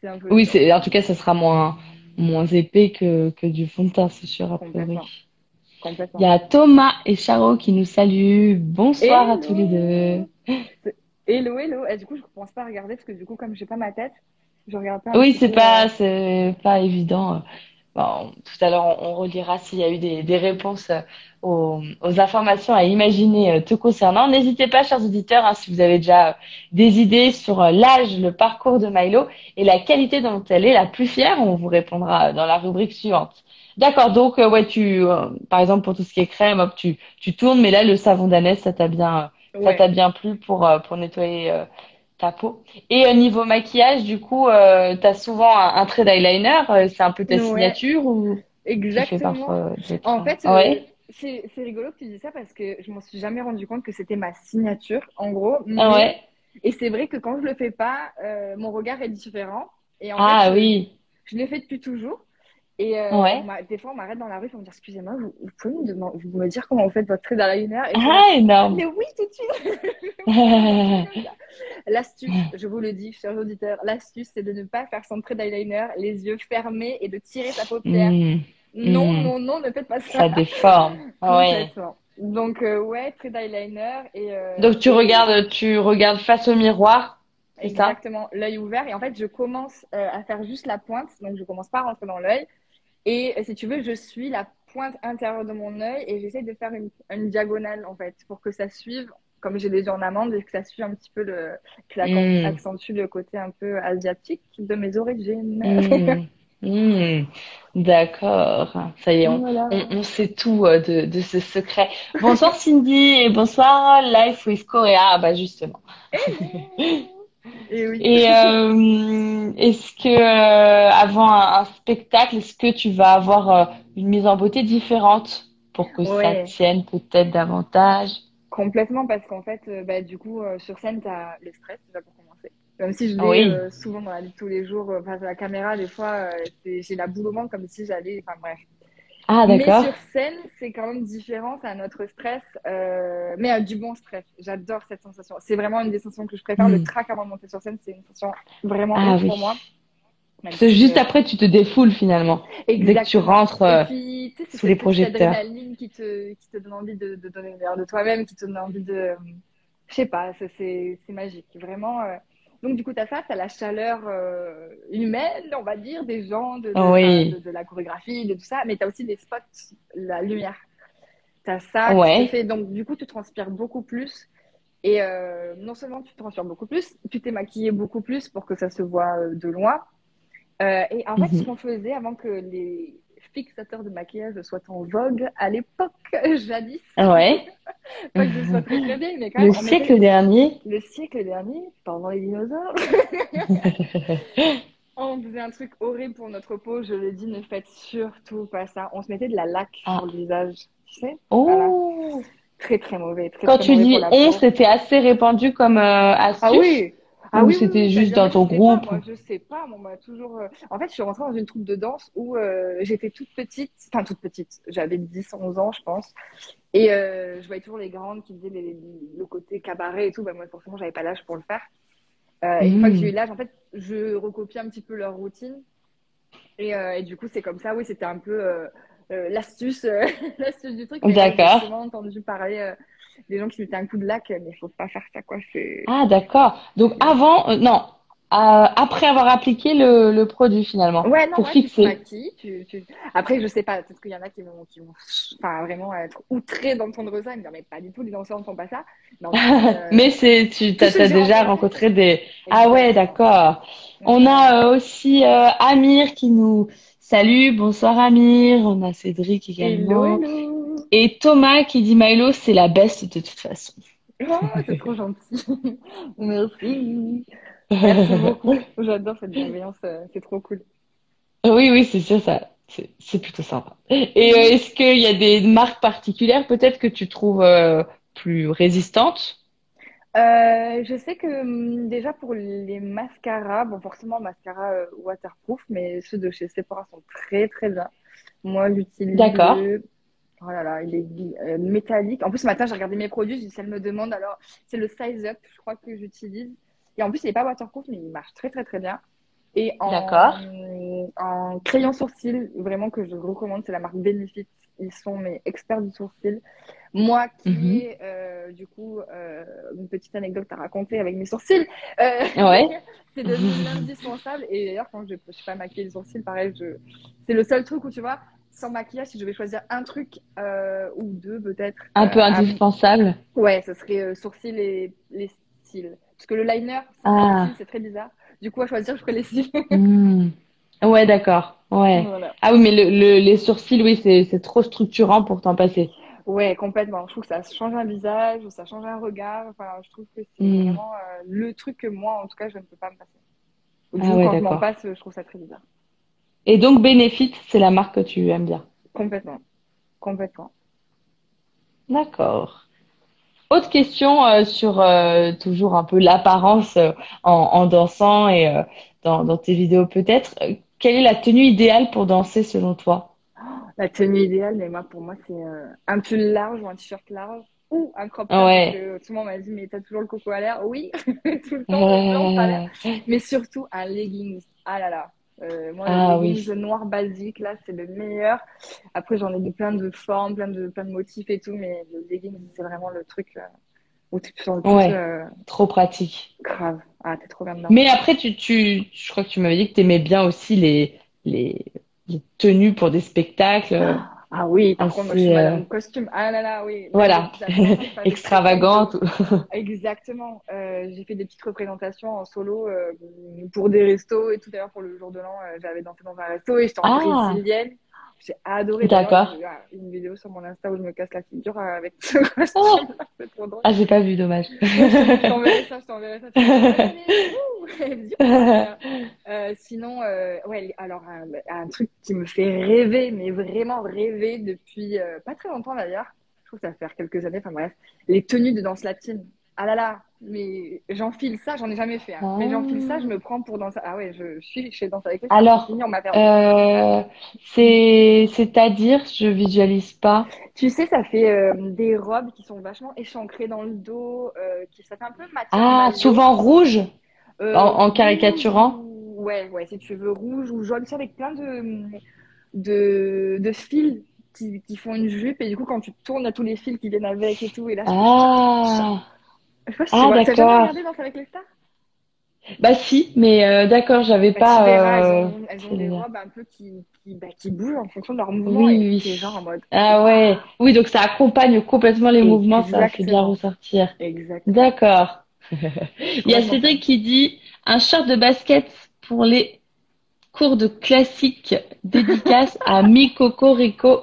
C'est un peu Oui, en tout cas, ça sera moins, moins épais que, que du fond de teint, c'est sûr, a priori. Complètement. Il y a Thomas et Charo qui nous saluent. Bonsoir à tous les deux. Hello, hello. Et du coup, je commence pas à regarder parce que du coup, comme j'ai pas ma tête, je regarde pas Oui, c'est pas, euh, c'est pas évident. Bon, tout à l'heure, on, relira s'il y a eu des, des réponses euh, aux, aux informations à imaginer euh, te concernant. N'hésitez pas, chers auditeurs, hein, si vous avez déjà des idées sur l'âge, le parcours de Milo et la qualité dont elle est la plus fière, on vous répondra dans la rubrique suivante. D'accord, donc euh, ouais, tu, euh, par exemple pour tout ce qui est crème, hop, tu, tu tournes, mais là le savon d'Anès, ça t'a bien, ça ouais. t'a bien plu pour euh, pour nettoyer euh, ta peau. Et au niveau maquillage, du coup, euh, t'as souvent un, un trait d'eyeliner, euh, c'est un peu ta Ouais. signature ou Exactement. parfois euh, En fait, euh, ouais, c'est c'est rigolo que tu dis ça parce que je m'en suis jamais rendu compte que c'était ma signature, en gros. ah ouais, et c'est vrai que quand je le fais pas, euh, mon regard est différent. Et en ah fait, je, oui, je l'ai fait depuis toujours. Et euh, ouais. des fois, on m'arrête dans la rue pour me dire, excusez-moi, vous, vous pouvez me, demander- vous me dire comment vous faites votre trait d'eyeliner? Ah énorme. mais oui, tout de suite. *laughs* L'astuce, je vous le dis, chers auditeurs, l'astuce, c'est de ne pas faire son trait d'eyeliner, les yeux fermés et de tirer sa paupière. Hmm, Non, Mm. non, non, ne faites pas ça. ça déforme. *laughs* Ah ouais. Donc, euh, ouais, trait d'eyeliner et. euh, Donc tu regardes, tu regardes face au miroir? Exactement, l'œil ouvert. Et en fait, je commence euh, à faire juste la pointe, donc je commence pas à rentrer dans l'œil. Et euh, si tu veux, je suis la pointe intérieure de mon œil et j'essaie de faire une, une diagonale en fait pour que ça suive, comme j'ai les yeux en amande, et que ça suive un petit peu le, que ça Mm. accentue le côté un peu asiatique de mes origines. Hmm, hmm. *laughs* D'accord. Ça y est, on, Voilà. on, on sait tout euh, de, de ce secret. Bonsoir Cindy et bonsoir Life with Korea. Ah, bah justement. *laughs* Et oui. Et euh, est-ce que euh, avant un, un spectacle, est-ce que tu vas avoir euh, une mise en beauté différente pour que ça tienne peut-être davantage? Complètement, parce qu'en fait, euh, bah, du coup, sur scène, tu as le stress, déjà pour commencer. Même si je l'ai Oui. souvent dans la vie tous les jours, face à la caméra, des fois, j'ai la boule au ventre comme si j'allais. Enfin, bref. Ah, Mais d'accord. sur scène, c'est quand même différent, c'est un autre stress, euh, mais euh, du bon stress. J'adore cette sensation. C'est vraiment une des sensations que je préfère. Le Mm. track avant de monter sur scène, c'est une sensation vraiment Ah oui. pour moi. Parce que juste euh, après, tu te défoules finalement. Dès que tu Exactement. rentres Et euh, puis, tu sais, c'est sous les projecteurs. adrénaline qui te, qui te donne envie de, de donner le meilleur de toi-même, qui te donne envie de, euh, je sais pas, c'est, c'est, c'est magique, vraiment. Donc, du coup, t'as ça, t'as la chaleur euh, humaine, on va dire, des gens, de, de, Oui. enfin, de, de la chorégraphie, de tout ça, mais t'as aussi des spots, la lumière. T'as ça qui Ouais. fait, donc, du coup, tu transpires beaucoup plus. Et euh, non seulement tu transpires beaucoup plus, tu t'es maquillé beaucoup plus pour que ça se voit euh, de loin. Euh, et en fait, Mhm. ce qu'on faisait avant que les fixateurs de maquillage soient en vogue à l'époque, *laughs* jadis, Ouais. pas que je sois très très mais quand Le même, on siècle dernier. le siècle dernier, pendant les dinosaures, *laughs* on faisait un truc horrible pour notre peau. Je le dis, ne faites surtout pas ça. On se mettait de la laque Ah. sur le visage, tu sais, Oh. très très mauvais, très Quand très tu mauvais dis on, c'était assez répandu comme euh, astuce. Ah oui. Ah Ou oui, c'était oui, juste dans ton groupe Pas, moi, je sais pas. Moi, moi, toujours. euh, En fait, je suis rentrée dans une troupe de danse où euh, j'étais toute petite, enfin toute petite. J'avais 10, 11 ans, je pense. Et euh, je voyais toujours les grandes qui faisaient les- le côté cabaret et tout. Ben, moi, forcément, j'avais pas l'âge pour le faire. Euh, une fois que Mm. j'ai eu l'âge, en fait, je recopiais un petit peu leur routine. Et, et du coup, c'est comme ça. Oui, c'était un peu l'astuce, *laughs* l'astuce du truc. D'accord. J'ai entendu parler des gens qui mettaient un coup de lac, mais faut pas faire ça, quoi. Ah, d'accord. Donc avant, euh, non, euh, après avoir appliqué le, le produit finalement, Ouais, non, pour ouais, fixer. maquilles, tu, tu... Après, je sais pas, peut-être qu'il y en a qui vont, qui vont enfin, vraiment être outrés d'entendre ça et me dire, mais pas du tout, les danseurs ne font pas ça. Mais, en fait, euh, *laughs* Mais c'est, tu *laughs* j'ai déjà rencontré. des. Ah ouais, d'accord. On a euh, aussi Amir qui nous salue. Bonsoir Amir. On a Cédric également. Hello, hello. Et Thomas qui dit Milo, c'est la best de toute façon. Oh, c'est trop gentil. *laughs* Merci. Merci beaucoup. J'adore cette bienveillance, euh, c'est trop cool. Oui, oui, c'est sûr, ça, c'est plutôt sympa. Et euh, est-ce qu'il y a des marques particulières peut-être que tu trouves euh, plus résistantes? Euh, je sais que hum, déjà pour les mascaras, bon forcément mascara waterproof, mais ceux de chez Sephora sont très très bien. Moi j'utilise. Oh là là, il est euh, métallique. En plus ce matin j'ai regardé mes produits, dit si elle me demande alors c'est le Size Up, je crois que j'utilise. Et en plus il n'est pas waterproof mais il marche très très très bien. Et en, D'accord. en crayon sourcil, vraiment que je recommande, c'est la marque Benefit. Ils sont mes experts du sourcil. Moi qui Mhm. ai, euh, du coup, euh, une petite anecdote à raconter avec mes sourcils, euh, Ouais. *laughs* c'est devenu *laughs* indispensable. Et d'ailleurs, quand je ne suis pas maquiller les sourcils, pareil, je... c'est le seul truc où tu vois, sans maquillage, si je vais choisir un truc euh, ou deux peut-être. Un peu euh, à- indispensable. Ouais, ce serait euh, sourcils et les cils. Parce que le liner, c'est Ah. très bizarre. Du coup, à choisir, je ferais les cils. *laughs* Hmm. Ouais, d'accord. Ouais. Voilà. Ah oui, mais le, le- les sourcils, oui, c'est trop structurant pour t'en passer. Ouais, complètement. Je trouve que ça change un visage, ça change un regard. Enfin, je trouve que c'est Mm. vraiment euh, le truc que moi, en tout cas, je ne peux pas me passer. Du Ah coup, ouais, quand je m'en passe, je trouve ça très bizarre. Et donc, Benefit, c'est la marque que tu aimes bien. Complètement. Complètement. D'accord. Autre question euh, sur euh, toujours un peu l'apparence euh, en, en dansant et dans, dans tes vidéos peut-être. Quelle est la tenue idéale pour danser selon toi? La tenue idéale, mais moi, pour moi, c'est un pull large ou un t-shirt large ou un crop top. Ouais. Parce que tout le monde m'a dit, mais t'as toujours le coco à l'air? Oui, *laughs* tout le temps, le blanc à l'air. Mais surtout un leggings. Ah là là. Euh, moi, Ah le oui. noir basique, là, c'est le meilleur. Après, j'en ai de plein de formes, plein de, plein de motifs et tout, mais le leggings, c'est vraiment le truc euh, où tu le plus Ouais. euh, trop pratique. grave. Ah, t'es trop bien dedans. Mais après, tu, tu, je crois que tu m'avais dit que tu aimais bien aussi les, les, les tenues pour des spectacles. Ah oui, par contre, moi, je suis madame euh, costume. Ah là là, oui. Voilà. *laughs* Extravagantes. *laughs* Exactement. Euh, j'ai fait des petites représentations en solo euh, pour des restos et tout à l'heure pour le jour de l'an, euh, j'avais dansé dans un resto et j'étais en Ah. J'ai adoré. D'accord. une vidéo sur mon Insta où je me casse la figure avec ce *laughs* costume. C'est trop drôle. Ah, j'ai pas vu, dommage. *laughs* Je t'enverrai ça, je t'enverrai ça. *laughs* Euh, euh, sinon, euh, ouais, alors un, un truc qui me fait rêver, mais vraiment rêver depuis euh, pas très longtemps d'ailleurs. Je trouve que ça va faire quelques années. Enfin bref, les tenues de danse latine. Ah là là, mais j'enfile ça, j'en ai jamais fait. hein. Mais j'enfile ça, je me prends pour danser. Ah ouais, je, je suis chez Danse avec les Alors. Euh, c'est, c'est-à-dire, je visualise pas. Tu sais, ça fait euh, des robes qui sont vachement échancrées dans le dos, euh, qui ça fait un peu matière Ah, souvent rouge? En- caricaturant? ou- Ouais, ouais, si tu veux, rouge ou jaune, sais, avec plein de, de, de fils qui, qui font une jupe, et du coup, quand tu tournes, a tous les fils qui viennent avec et tout, et là, Ah, je sais pas si tu ah, vois, t'as jamais d'accord. regardé Danse avec les stars? bah si, mais euh, d'accord, j'avais Bah, pas. tu verras, elles euh, ont, elles ont des bien. robes un peu qui, qui, bah, qui bougent en fonction de leur mouvement, Oui, et oui. en mode, Ah ouais, oui, donc ça accompagne complètement les mouvements, ça fait bien Exactement. ressortir. exactement. D'accord. *laughs* Il y a. Cédric qui dit un short de basket pour les cours de classique dédicace à *laughs* Mi Cocorico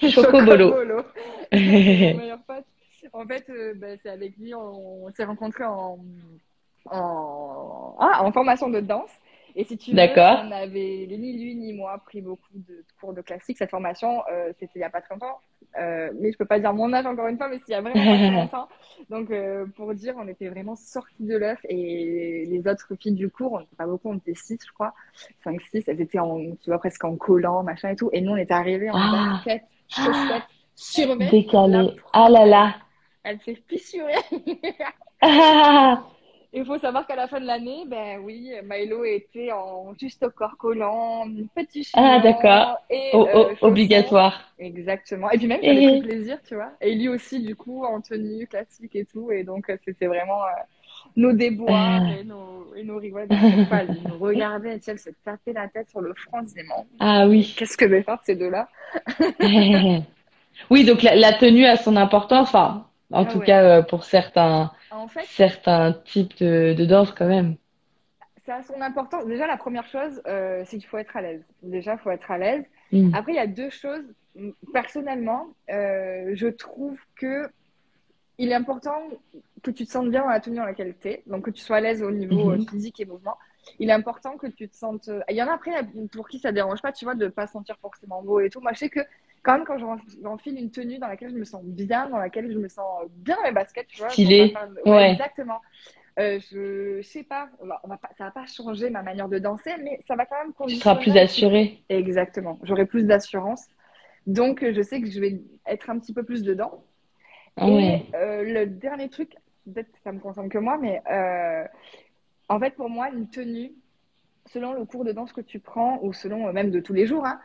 Chocobolo. Chocobolo. *laughs* Meilleur pote. En fait, euh, bah, c'est avec lui, on, on s'est rencontrés en, en, ah, en formation de danse. Et si tu veux, on avait ni lui ni moi pris beaucoup de cours de classique. Cette formation, euh, c'était il n'y a pas très longtemps. Euh, mais je peux pas dire mon âge encore une fois, mais c'est il y a vraiment pas très *laughs* longtemps. Donc, euh, pour dire, on était vraiment sortis de l'œuf. Et les autres filles du cours, on n'était pas beaucoup, on était six, je crois. Cinq, six, elles étaient en, tu vois, presque en collant, machin et tout. Et nous, on était arrivés en Ah. basket, chaussettes, survêt. Décalé. Ah là là. Elle s'est fissurée. Ah, *laughs* Il faut savoir qu'à la fin de l'année, ben oui, Milo était en juste au corps collant, petit Ah, chignon d'accord. et oh, euh, obligatoire. Exactement. Et puis même, j'avais Et- pris plaisir, tu vois. Et lui aussi, du coup, en tenue classique et tout. Et donc, c'était vraiment euh, nos déboires Ah. et nos, et nos rigolades. Elle nous regardait, et elle se tapait la tête sur le front, mais Ah oui. qu'est-ce que je vais faire ces deux-là? *laughs* Oui, donc la, la tenue a son importance, enfin, en Ah tout ouais. cas euh, pour certains, En fait, certains types de, de danse quand même. ça a son importance. Déjà, la première chose, euh, c'est qu'il faut être à l'aise. Déjà, il faut être à l'aise. Mm. Après, il y a deux choses. Personnellement, euh, je trouve que il est important que tu te sentes bien dans la tenue dans laquelle tu es, donc que tu sois à l'aise au niveau Mhm. euh, physique et mouvement. Il est important que tu te sentes. Il y en a après pour qui ça dérange pas, tu vois, de pas se sentir forcément beau et tout. Moi, je sais que quand même, quand j'en- j'enfile une tenue dans laquelle je me sens bien, dans laquelle je me sens bien mes baskets, tu vois. Ouais. Exactement. Euh, je, sais pas, on va- on va pas, ça va pas changer ma manière de danser, mais ça va quand même Tu seras plus assurée. Exactement. J'aurai plus d'assurance. Donc, euh, je sais que je vais être un petit peu plus dedans. Ah ouais. Et euh, le dernier truc, peut-être que ça me concerne que moi, mais euh, en fait, pour moi, une tenue, selon le cours de danse que tu prends, ou selon même de tous les jours, hein,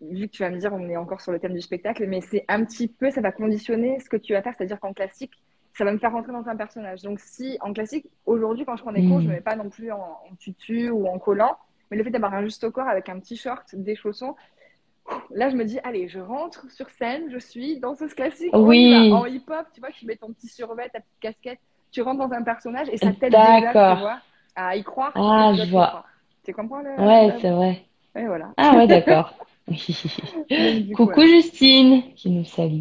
vu que tu vas me dire, on est encore sur le thème du spectacle, mais c'est un petit peu, ça va conditionner ce que tu vas faire, c'est-à-dire qu'en classique, ça va me faire rentrer dans un personnage. Donc si en classique, aujourd'hui, quand je prends des cours, Mm. je ne mets pas non plus en, en tutu ou en collant, mais le fait d'avoir un juste au corps avec un petit short, des chaussons, là je me dis, allez, je rentre sur scène, je suis danseuse classique, Oui. en hip-hop, tu vois, tu mets ton petit survêt, ta petite casquette, tu rentres dans un personnage et ça t'aide déjà, tu vois, à y croire. Ah, et je vois. Tu comprends le... Ouais, le- c'est vrai. Ouais, voilà. Ah ouais, d'accord. *laughs* Donc, du coup, Coucou ouais. Justine, qui nous salue.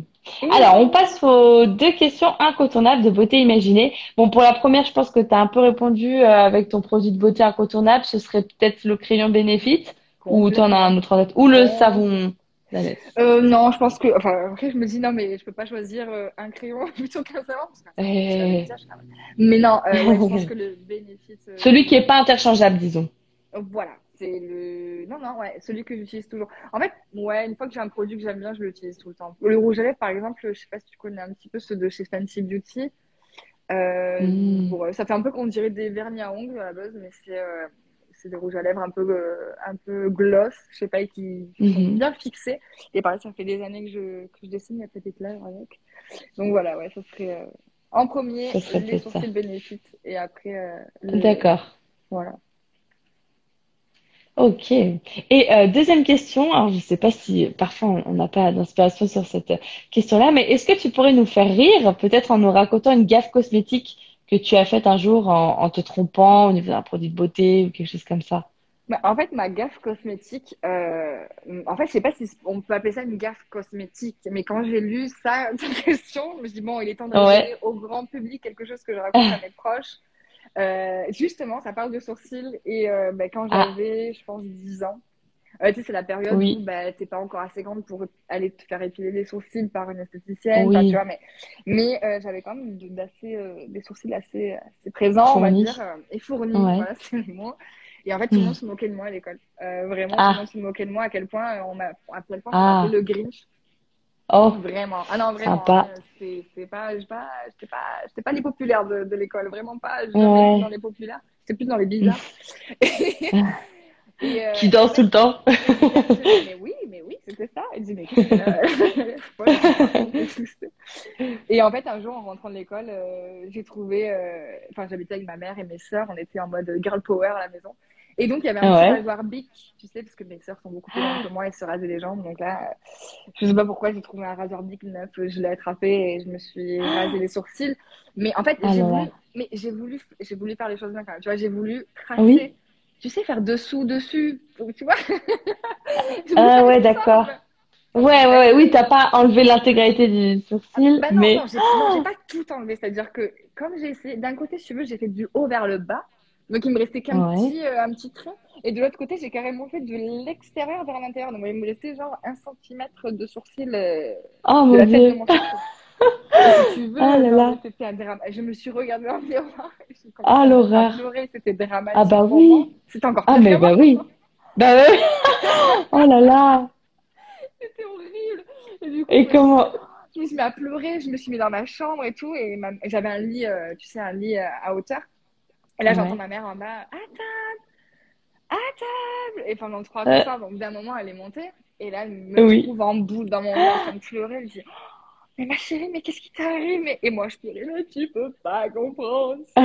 Alors, on passe aux deux questions incontournables de beauté imaginée. Bon, pour la première, je pense que tu as un peu répondu euh, avec ton produit de beauté incontournable. Ce serait peut-être le crayon Benefit ou tu en as un autre en tête ou le Ouais. savon. Euh, non, je pense que. Enfin, après, je me dis non, mais je peux pas choisir euh, un crayon *laughs* plutôt qu'un savon. parce même. Mais non, euh, ouais, je pense *laughs* que le bénéfice. euh, Celui qui est pas interchangeable, disons. euh, Voilà, c'est le. Non, non, ouais, celui que j'utilise toujours. En fait, ouais, une fois que j'ai un produit que j'aime bien, je l'utilise tout le temps. Le rouge à lèvres, par exemple, je sais pas si tu connais un petit peu ceux de chez Fancy Beauty. Euh, Mm. pour, euh, ça fait un peu qu'on dirait des vernis à ongles à la base, mais c'est euh, c'est des rouges à lèvres un peu, euh, un peu gloss, je sais pas, et qui sont Mhm. bien fixés. Et pareil, ça fait des années que je, que je dessine mes petites lèvres avec. Donc voilà, ouais, ça serait euh, en premier Ça serait les sourcils Benefit et après euh, le- D'accord. Voilà. Ok. Et euh, deuxième question, alors je sais pas si parfois on n'a pas d'inspiration sur cette question-là, mais est-ce que tu pourrais nous faire rire, peut-être en nous racontant une gaffe cosmétique que tu as faite un jour en, en te trompant au niveau d'un produit de beauté ou quelque chose comme ça? Bah, en fait, ma gaffe cosmétique, euh, en fait, je sais pas si on peut appeler ça une gaffe cosmétique, mais quand j'ai lu ça, *laughs* cette question, je me suis dit, bon, il est temps de Ouais. au grand public quelque chose que je raconte à mes proches. Euh, justement, ça parle de sourcils et euh, bah, quand Ah. j'avais, je pense, 10 ans, euh, tu sais, c'est la période Oui. où bah, t'es pas encore assez grande pour aller te faire épiler les sourcils par une esthéticienne, Oui. tu vois, mais, mais j'avais quand même d'assez, des sourcils assez, assez présents, on va dire, et fournis, Ouais. voilà, *laughs* c'est le mot. Et en fait, tout le Mm. monde se moquait de moi à l'école. Vraiment, Ah. tout le monde se moquait de moi à quel point on m'a, à quel point Ah. le Grinch. Oh, Vraiment. Ah non, vraiment. C'est, c'est pas, pas, pas, pas les populaires de, de l'école. Vraiment pas. Ouais. été dans les populaires. J'étais plus dans les bizarres. *laughs* Et, euh, qui danse tout le temps. *laughs* mais oui, mais oui, c'était ça. Elle dit, mais *laughs* Ouais. Et en fait, un jour, en rentrant de l'école, euh, j'ai trouvé, euh, enfin, j'habitais avec ma mère et mes sœurs, on était en mode girl power à la maison. Et donc, il y avait un Ah petit rasoir Bic, tu sais, parce que mes sœurs sont beaucoup plus grandes que moi et se rasaient les jambes. Donc là, je sais pas pourquoi, j'ai trouvé un rasoir Bic neuf, je l'ai attrapé et je me suis rasé les sourcils. Mais en fait, Ah j'ai voulu, là. mais j'ai voulu, j'ai voulu faire les choses bien quand même. Tu vois, j'ai voulu tracer. Oui. Tu sais, faire dessous, dessus, tu vois. *laughs* Ah ouais, d'accord. Ouais, ouais, oui, t'as pas enlevé l'intégralité du sourcil, Bah non, mais non, j'ai j'ai pas tout enlevé. C'est-à-dire que, comme j'ai essayé, d'un côté, si tu veux, j'ai fait du haut vers le bas. Donc, il me restait qu'un Ouais. petit, euh, un petit trait. Et de l'autre côté, j'ai carrément fait de l'extérieur vers l'intérieur. Donc, il me restait genre un centimètre de sourcil euh, oh de mon la tête Dieu. de mon si tu veux, *laughs* Ah là genre, là. c'était un drame. Je me suis regardée le miroir. Ah, à l'horreur. C'était dramatique. Ah bah oui. C'était encore Ah mais bah oui. Bah ouais. *laughs* Oh là là. C'était horrible. Et du coup, Et comment? je me suis mis à pleurer, je me suis mis dans ma chambre et tout, et ma- j'avais un lit, euh, tu sais, un lit euh, à hauteur. Et là, Ouais. j'entends ma mère en bas, à table, à table. Et pendant trois comme ça, donc d'un moment, elle est montée, et là, elle me Oui. trouve en boule dans mon lit en train de pleurer. Elle dit, Oh, mais ma chérie, mais qu'est-ce qui t'arrive? Et- moi, je pleurais, mais tu peux pas comprendre. Ah.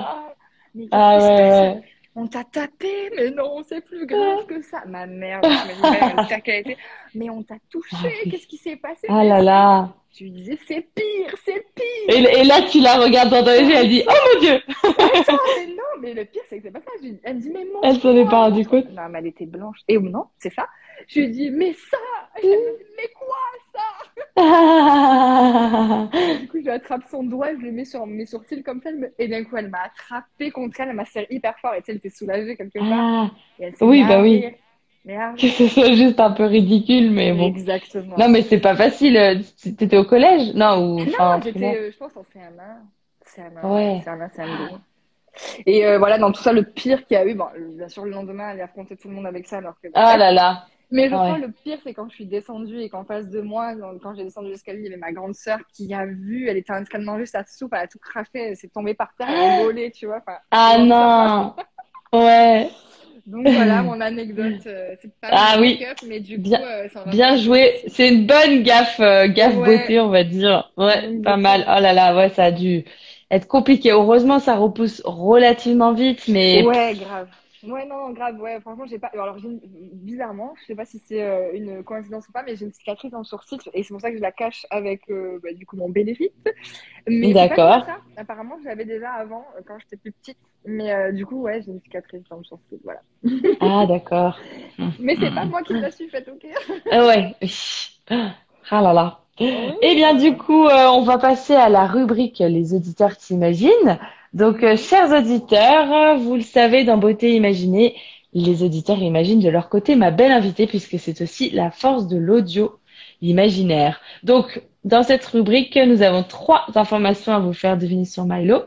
grave. Mais qu'est-ce Ah qui se ouais, passe? ouais. On t'a tapé, mais non, c'est plus grave que ça. Ma mère, je me dis. Mais on t'a touché, Ah qu'est-ce qui s'est passé? Ah là là. Je lui disais, c'est pire, c'est pire. Et, et là, tu la regardes dans les yeux, elle dit, oh mon Dieu. Attends, mais non, *laughs* mais le pire, c'est que c'est pas ça. Je lui- Elle me dit, mais Elle s'en est pas rendu montre-moi. compte. Non, mais elle était blanche. Et non, c'est ça. Je lui dit, mais ça. Elle me dit, mais quoi, ça? Ah. *laughs* Du coup, je lui attrape son doigt, je le mets sur mes sourcils comme ça. me- Et d'un coup, elle m'a attrapé contre elle, elle m'a serré hyper fort. Et tu sais, elle était soulagée quelque part. Ah. Et elle s'est Oui, bah oui. À Que ce soit juste un peu ridicule, mais bon. Exactement. Non, mais c'est pas facile. euh, T'étais au collège? Non, ou, Non, j'étais, euh, je pense, en CM1. CM1, Ouais. CM1, CM2. Et euh, voilà, dans tout ça, le pire qu'il y a eu, bon, bien sûr, le lendemain, elle a affronté tout le monde avec ça, alors que. Ah là là. Mais je Ah crois le pire, c'est quand je suis descendue et qu'en face de moi, quand j'ai descendu l'escalier, il y avait ma grande sœur qui a vu, elle était en train de manger sa soupe, elle a tout craché, elle s'est tombée par terre, elle a volé, tu vois. Ah non. Ouais. Donc voilà mon *laughs* anecdote. euh, c'est pas Ah oui. mais du coup, Bien- euh, ça va Bien joué. C'est une bonne gaffe, euh, gaffe Ouais. beauté, on va dire. Ouais, pas mal. Oh là là, ouais, ça a dû être compliqué. Heureusement, ça repousse relativement vite, mais Ouais, grave. Ouais, non, non, grave. Ouais, franchement, j'ai pas. Alors, j'ai une- bizarrement, je sais pas si c'est euh, une coïncidence ou pas, mais j'ai une cicatrice dans le sourcil et c'est pour ça que je la cache avec euh, bah, du coup mon bénéfice. Mais D'accord. Apparemment, je l'avais déjà avant euh, quand j'étais plus petite. Mais euh, du coup, ouais, j'ai une cicatrice dans le sourcil. Voilà. ah d'accord. *laughs* Mais c'est pas moi qui la suis faite, ok? Ah ouais. Ah là là. Eh bien, du coup, euh, on va passer à la rubrique Les auditeurs s'imaginent. Donc, euh, chers auditeurs, vous le savez, dans Beauté Imaginée, les auditeurs imaginent de leur côté ma belle invitée, puisque c'est aussi la force de l'audio imaginaire. Donc, dans cette rubrique, nous avons trois informations à vous faire deviner sur Milo.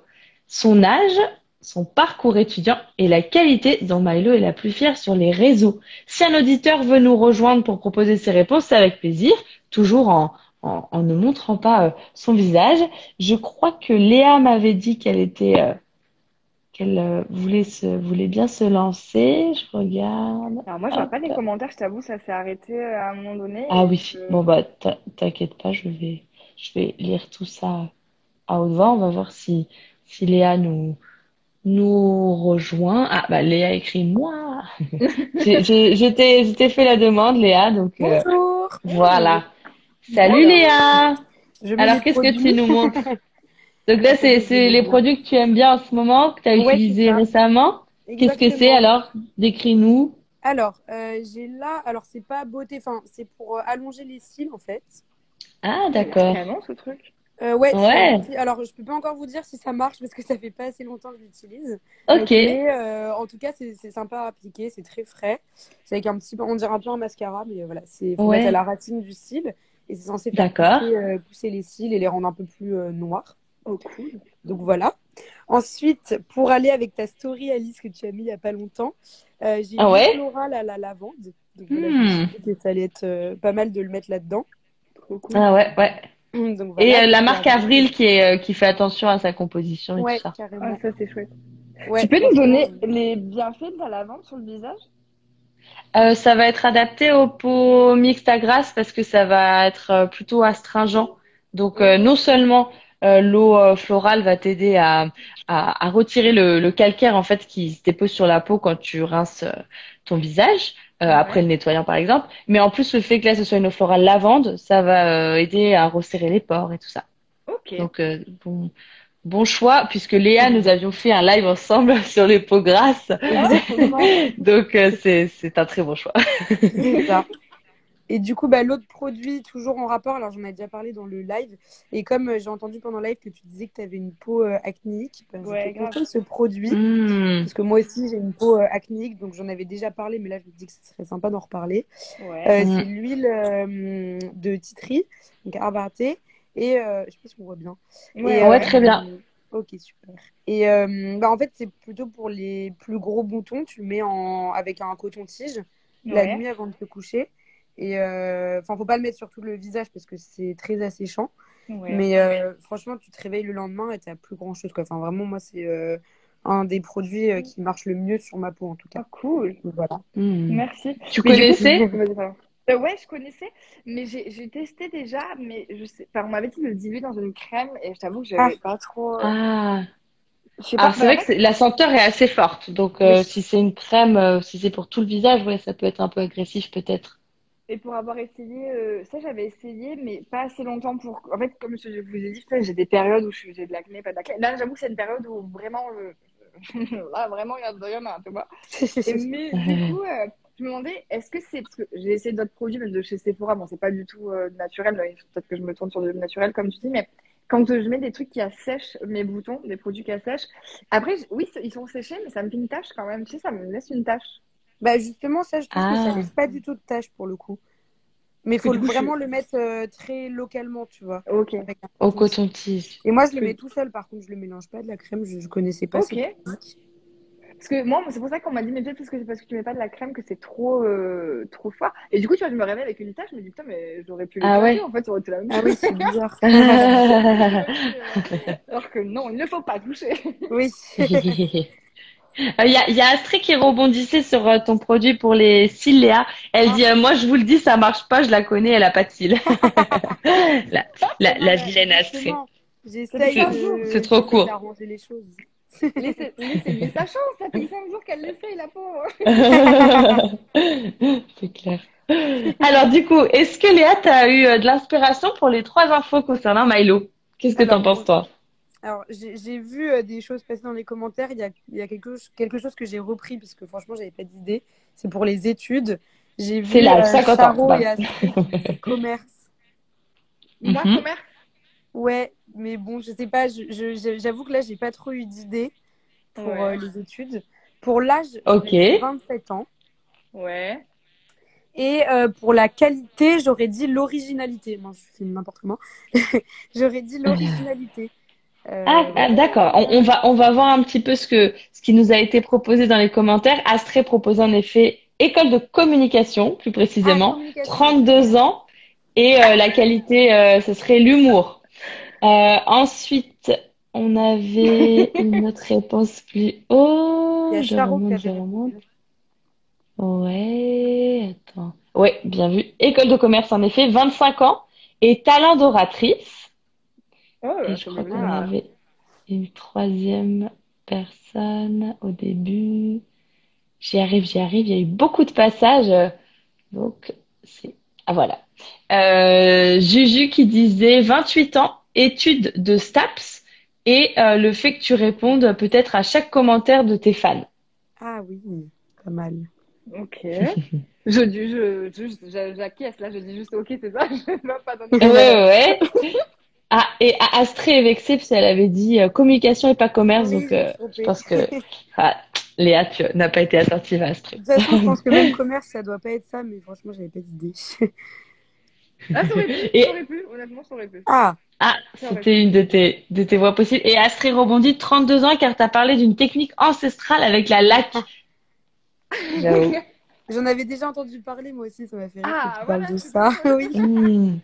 Son âge, son parcours étudiant et la qualité dont Milo est la plus fière sur les réseaux. Si un auditeur veut nous rejoindre pour proposer ses réponses, c'est avec plaisir, toujours en, en, en ne montrant pas euh, son visage. Je crois que Léa m'avait dit qu'elle était, euh, qu'elle euh, voulait se, voulait bien se lancer. Je regarde. Alors, moi, je vois pas les commentaires, je t'avoue, ça s'est arrêté à un moment donné. Ah oui, je- bon bah t'in- t'inquiète pas, je vais, je vais lire tout ça à haute voix. On va voir si, si Léa nous, nous rejoint. Ah bah Léa écrit moi. *laughs* *laughs* J'ai, j'ai, j'étais, fait la demande, Léa, donc euh, Bonjour. voilà. Salut Léa. Je Alors qu'est-ce que tu nous montres? *laughs* Donc là c'est, c'est les produits que tu aimes bien en ce moment, que tu as Ouais, c'est utilisés récemment. Qu'est-ce que c'est alors? Décris-nous. Alors, euh, j'ai là, alors c'est pas beauté, enfin c'est pour euh, allonger les cils en fait. Ah d'accord. Vraiment, ce truc? Euh, ouais. c'est Ouais. Alors je peux pas encore vous dire si ça marche parce que ça fait pas assez longtemps que je l'utilise. Ok. Mais euh, en tout cas c'est c'est sympa à appliquer, c'est très frais. C'est avec un petit, on dirait un peu un mascara, mais voilà, c'est faut Ouais. mettre à la racine du cil et c'est censé faire D'accord. pousser, euh, pousser les cils et les rendre un peu plus euh, noirs. Oh, cool. Donc voilà. Ensuite, pour aller avec ta story, Alice, que tu as mis il y a pas longtemps, euh, j'ai Ah mis ouais floral à la lavande. Donc voilà, Hmm. je me suis dit que ça allait être euh, pas mal de le mettre là-dedans. Cool. Ah ouais, ouais. Donc Et voilà, euh, la marque Avril qui est, euh, qui fait attention à sa composition et Ouais, tout ça. carrément. Ah, ça, c'est chouette. Ouais, tu peux nous donner les bienfaits de la lavande sur le visage? Euh, ça va être adapté aux peaux mixtes à grasse parce que ça va être euh, plutôt astringent. Donc euh, non seulement euh, l'eau florale va t'aider à, à, à retirer le, le calcaire en fait qui se dépose sur la peau quand tu rinces ton visage Ouais. après le nettoyant par exemple, mais en plus le fait que là ce soit une eau florale lavande, ça va aider à resserrer les pores et tout ça. Ok. Donc bon bon choix puisque Léa nous avions fait un live ensemble *laughs* sur les peaux grasses. *laughs* Donc euh, c'est c'est un très bon choix. ça. *laughs* Et du coup, bah, l'autre produit, toujours en rapport, alors j'en ai déjà parlé dans le live, et comme euh, j'ai entendu pendant le live que tu disais que tu avais une peau euh, acnéique, bah, Ouais, grave. ce produit. Hmm. Parce que moi aussi, j'ai une peau euh, acnéique, donc j'en avais déjà parlé, mais là, je me dis que ce serait sympa d'en reparler. Ouais. Euh, Mhm. C'est l'huile euh, de titri, donc arbaté, et euh, je sais pas si on voit bien. Ouais, Et, ouais, très bien. Ok, super. Et euh, bah, en fait, c'est plutôt pour les plus gros boutons, tu le mets en... avec un coton-tige la nuit avant de te coucher. Et euh, enfin, faut pas le mettre sur tout le visage parce que c'est très asséchant. Ouais. Mais euh, franchement, tu te réveilles le lendemain et t'as plus grand chose. Quoi. Enfin, vraiment, moi, c'est euh, un des produits euh, qui marche le mieux sur ma peau en tout Ah, cas. cool. Donc, Voilà. Hmm. Merci. Tu Mais coup- connaissais? Pardon. Euh, ouais, je connaissais, mais j'ai testé déjà, mais je sais, enfin, on m'avait dit de le diluer dans une crème et je t'avoue que j'avais pas trop. Ah. Sais Ah, pas. c'est vrai que la senteur est assez forte. Donc, euh, si c'est une crème, euh, si c'est pour tout le visage, ouais, ça peut être un peu agressif peut-être. Et pour avoir essayé, euh, ça j'avais essayé, mais pas assez longtemps pour. En fait, comme je vous ai dit, j'ai des périodes où j'ai de l'acné, pas de l'acné. Là, j'avoue que c'est une période où vraiment, je- *laughs* là, vraiment, il y a de rien, tu vois. *laughs* Mais du coup, euh, je me demandais, est-ce que c'est. Parce que j'ai essayé d'autres produits, même de chez Sephora, bon, c'est pas du tout euh, naturel, peut-être que je me tourne sur du naturel, comme tu dis, mais quand je mets des trucs qui assèchent mes boutons, des produits qui assèchent, après, oui, ils sont séchés, mais ça me fait une tache quand même. Tu sais, ça me laisse une tache. Bah, justement, ça, je trouve que Ah. ça laisse pas du tout de tâche pour le coup. Mais il Que faut je- vraiment le mettre euh, très localement, tu vois. Ok. Au coton-tige. Et moi, je le Que- mets tout seul, par contre, je le mélange pas de la crème, je, je connaissais pas Ok. cette. Parce que moi, c'est pour ça qu'on m'a dit, mais peut-être parce que c'est parce que tu mets pas de la crème que c'est trop, euh, trop fort. Et du coup, tu vois, je me réveille avec une tache, je me dis, putain, mais j'aurais pu le Ah ouais. en fait, ça aurait été la même Ah chose. oui, c'est bizarre. *laughs* Alors que non, il ne faut pas toucher. oui. Il *laughs* y a, il y a Astrid qui rebondissait sur euh, ton produit pour les cils, Léa. Elle dit, euh, moi, je vous le dis, ça marche pas, je la connais, elle a pas de cils. *laughs* la, la, la vilaine Astrid. C'est- trop court. d'arranger les choses. Laissez, laissez lui sa chance, ça fait 5 jours qu'elle l'essaye, la pauvre. *laughs* C'est clair. Alors, du coup, est-ce que Léa, tu as eu euh, de l'inspiration pour les trois infos concernant Milo? Qu'est-ce que Alors, t'en penses, toi? Alors, j'ai vu euh, des choses passer dans les commentaires. Il y a, il y a quelque, chose, quelque chose que j'ai repris parce que franchement, j'avais pas d'idée. C'est pour les études. J'ai vu C'est là, euh, 50 ans, Charo bah. et Astrid, *laughs* commerce. Moi, Mhm. commerce. Ouais, mais bon, je sais pas. je- je- je- J'avoue que là, j'ai pas trop eu d'idée pour Ouais. euh, les études. Pour l'âge, Ok. j'aurais dit 27 ans. Ouais. Et euh, pour la qualité, j'aurais dit l'originalité. Moi, je fais n'importe comment. *laughs* j'aurais dit l'originalité. Euh, Ah, ah, d'accord. On, on va, on va voir un petit peu ce que, ce qui nous a été proposé dans les commentaires. Astrée propose en effet école de communication, plus ah, précisément, communication. 32 ans, et euh, la qualité, ce serait l'humour. Euh, ensuite, on avait *laughs* une autre réponse plus haut. Il y a Je qui remonte, je remonte. Ouais, attends. Ouais, bien vu. École de commerce, en effet, 25 ans, et talent d'oratrice. Oh, Et je c'est crois qu'on avait une troisième personne au début. J'y arrive, j'y arrive. Il y a eu beaucoup de passages. euh, Donc, c'est... Ah, voilà. Euh, Juju qui disait 28 ans, études de STAPS et euh, le fait que tu répondes peut-être à chaque commentaire de tes fans. Ah oui, pas mal. Ok. *laughs* Je dis, je, je, je- j'acquiesce, là, je dis juste ok, c'est ça. *laughs* Je ne vais pas donner. Ouais, ouais. Ah, et A- Astrée est vexée parce qu'elle avait dit euh, communication et pas commerce. Oui, donc, euh, je je pense que *laughs* ah, Léa, tu n'as pas été attentive à Astrée. De toute façon, je pense que même commerce, ça doit pas être ça, mais franchement, j'avais pas d'idée. Ah, ça aurait pu, Et- ça aurait pu, honnêtement, ça aurait pu. Ah, Ah, c'était une de tes, de tes voix possibles. Et Astrée rebondit 32 ans car tu as parlé d'une technique ancestrale avec la laque. J'avoue. *laughs* j'en avais déjà entendu parler, moi aussi, ça m'a fait rire Ah, que tu voilà, parles de c'est ça. oui. *laughs*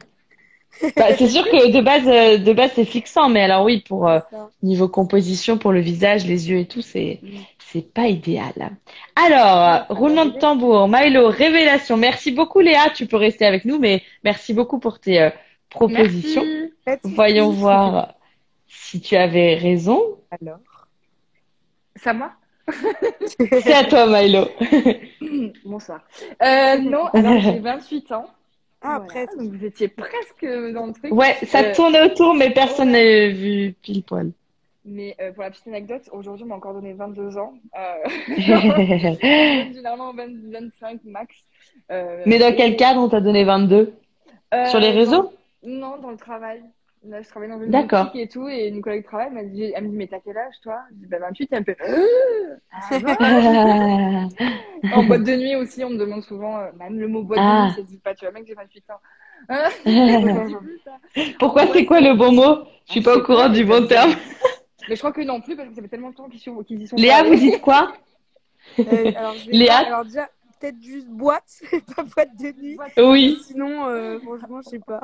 Hmm. Bah, c'est sûr que de base, euh, de base, c'est fixant, mais alors oui, pour euh, niveau composition, pour le visage, les yeux et tout, c'est Mm. c'est pas idéal. Alors, roulement de tambour, Milo, révélation. Merci beaucoup, Léa. Tu peux rester avec nous, mais merci beaucoup pour tes euh, Merci. Soucis. Voyons voir si tu avais raison. Alors? Ça moi? *laughs* C'est à toi, Milo. *laughs* Bonsoir. Euh, non, alors j'ai 28 ans. Ah, Voilà, presque. Donc vous étiez presque dans le truc. Ouais, ça Euh, tournait autour, mais personne n'a vu pile poil. Mais euh, pour la petite anecdote, aujourd'hui, on m'a encore donné 22 ans. Euh, *laughs* généralement 20 25 max. Euh, mais dans et- quel cadre on t'a donné 22? Euh, Sur les réseaux? Non, dans le travail. Là, je travaille dans une boutique et tout, et une collègue de travail m'a dit, elle me dit, mais t'as quel âge, toi? Je dis, bah, 28, et elle me fait, Ah, bon *laughs* En boîte de nuit aussi, on me demande souvent, euh, même le mot boîte Ah. de nuit, ça se dit pas, tu vois, mec, j'ai 28 ans. Hein. *laughs* Pourquoi c'est quoi le bon mot? Je suis pas au courant du bon terme. *laughs* Mais je crois que non plus, parce que ça fait tellement de temps qu'ils sont- qu'ils y sont Léa, pas vous dites quoi? Euh, alors, Léa pas- alors déjà, peut-être juste boîte, pas boîte de nuit. Oui. Sinon, euh, franchement, je sais pas.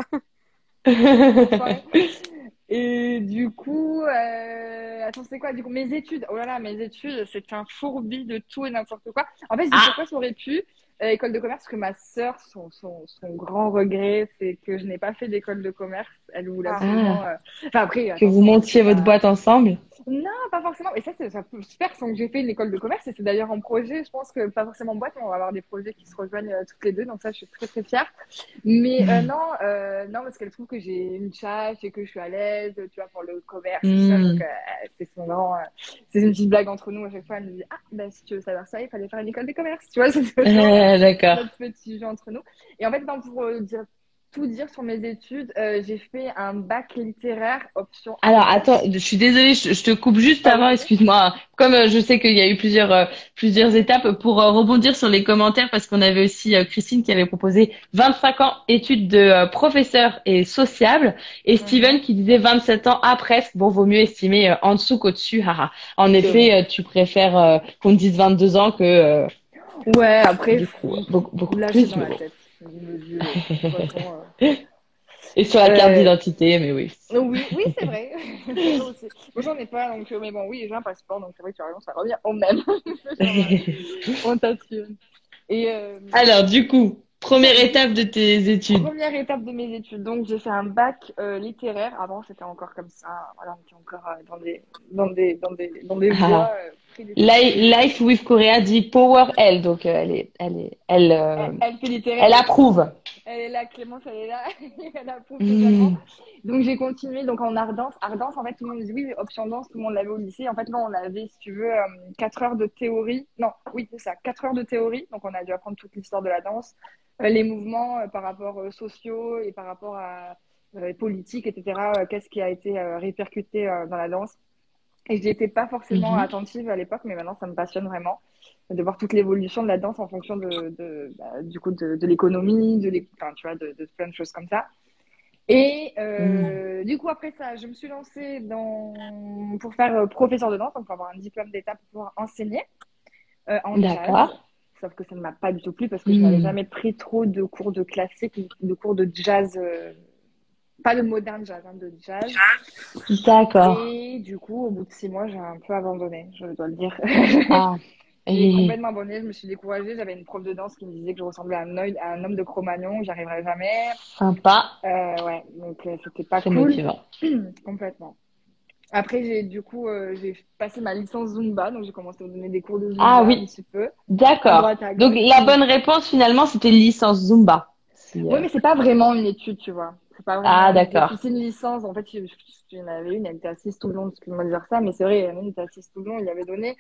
*laughs* Et du coup, euh... attends, c'est quoi? Du coup, mes études. Oh là là, mes études, c'est un fourbi de tout et n'importe quoi. En fait, je dis Ah. pourquoi ça aurait pu. euh, école de commerce, parce que ma sœur, son, son, son grand regret, c'est que je n'ai pas fait d'école de commerce. Elle voulait Ah. absolument. euh, Enfin, après. Que vous montiez votre boîte ensemble. Non, pas forcément. Et ça, c'est ça peut se faire sans que j'ai fait une école de commerce. Et c'est d'ailleurs en projet. Je pense que pas forcément boîte, mais on va avoir des projets qui se rejoignent euh, toutes les deux. Donc ça, je suis très très fière. Mais euh, non, euh, non, parce qu'elle trouve que j'ai une tâche et que je suis à l'aise, tu vois, pour le commerce. tout ça. Mm. Donc euh, c'est une petite blague entre nous à chaque fois. Elle me dit ah ben si tu veux savoir ça, il fallait faire une école de commerce. Tu vois, *laughs* c'est *laughs* D'accord. petit jeu entre nous. Et en fait, non, pour dire tout dire sur mes études, euh, j'ai fait un bac littéraire option. Alors, attends, je suis désolée, je, je te coupe juste avant, excuse-moi. Comme euh, je sais qu'il y a eu plusieurs, euh, plusieurs étapes pour euh, rebondir sur les commentaires, parce qu'on avait aussi Christine qui avait proposé 25 ans études de professeur et sociable, et Steven qui disait 27 ans, ah presque, bon, vaut mieux estimer en dessous qu'au-dessus, haha. En effet, tu préfères qu'on te dise 22 ans que, Ouais, après, du coup, beaucoup, beaucoup là, plus. dans la tête. Euh, de toute façon, euh. Et sur la carte Euh, d'identité, mais oui. Oui, oui, c'est vrai. *laughs* Moi, j'en ai pas, donc, euh, mais bon, oui, j'ai un passeport, donc c'est vrai que tu as raison, ça revient au même. *laughs* On t'assume. Et euh, Alors, du coup, première étape de tes études. première étape de mes études, donc j'ai fait un bac euh, littéraire. Avant, c'était encore comme ça. Voilà, on était encore dans des, dans des, dans des, dans des Ah. voies. Life with Korea dit Power L, donc euh, elle est, elle est, elle, euh, Elle, elle fait littéraire. elle approuve. Elle est là, Clémence, elle est là. *laughs* elle approuve Mmh. totalement. Donc j'ai continué donc en. Art danse, en fait, tout le monde dit oui, mais option danse, tout le monde l'avait au lycée. En fait, non, on avait, si tu veux, euh, 4 heures de théorie. Non, oui, c'est ça, 4 heures de théorie. Donc on a dû apprendre toute l'histoire de la danse, euh, les mouvements euh, par rapport euh, sociaux et par rapport à euh, politiques, etc. euh, Qu'est-ce qui a été euh, répercuté euh, dans la danse. Et j'y étais pas forcément Mhm. attentive à l'époque, mais maintenant ça me passionne vraiment de voir toute l'évolution de la danse en fonction de, de bah, du coup de, de l'économie, de enfin, tu vois, de, de plein de choses comme ça. Et euh, du coup après ça, je me suis lancée dans pour faire euh, professeur de danse, donc pour avoir un diplôme d'État pour pouvoir enseigner euh, en jazz. D'accord. Sauf que ça ne m'a pas du tout plu parce que je Mhm. n'avais jamais pris trop de cours de classique, de cours de jazz, euh, pas de moderne jazz, hein, de jazz. D'accord. Et du coup, au bout de six mois, j'ai un peu abandonné, je dois le dire. Ah. *laughs* J'ai Et... complètement abandonné, je me suis découragée. J'avais une prof de danse qui me disait que je ressemblais à un, oeil- à un homme de Cro-Magnon, j'y arriverais jamais. Sympa. Euh, ouais, donc euh, c'était pas cool. motivant. *clears throat* Complètement. Après, j'ai du coup, euh, j'ai passé ma licence Zumba, donc j'ai commencé à donner des cours de Zumba Ah oui. un petit peu. D'accord. Donc, la bonne réponse, finalement, c'était licence Zumba. Si, euh, Oui, mais c'est pas vraiment une étude, tu vois. Pas Ah, d'accord. C'est une licence. En fait, je- je- il y en avait une, elle était assise tout le long, excuse-moi de dire ça, mais c'est vrai, qui était assise tout le long, il y avait donné.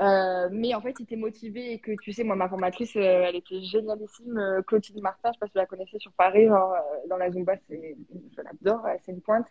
Euh, mais en fait, il était motivé et que, tu sais, moi, ma formatrice, euh, elle était génialissime. Clotilde Martin, je sais pas si tu la connaissais sur Paris, genre, euh, dans la Zumba, je l'adore, c'est une pointe.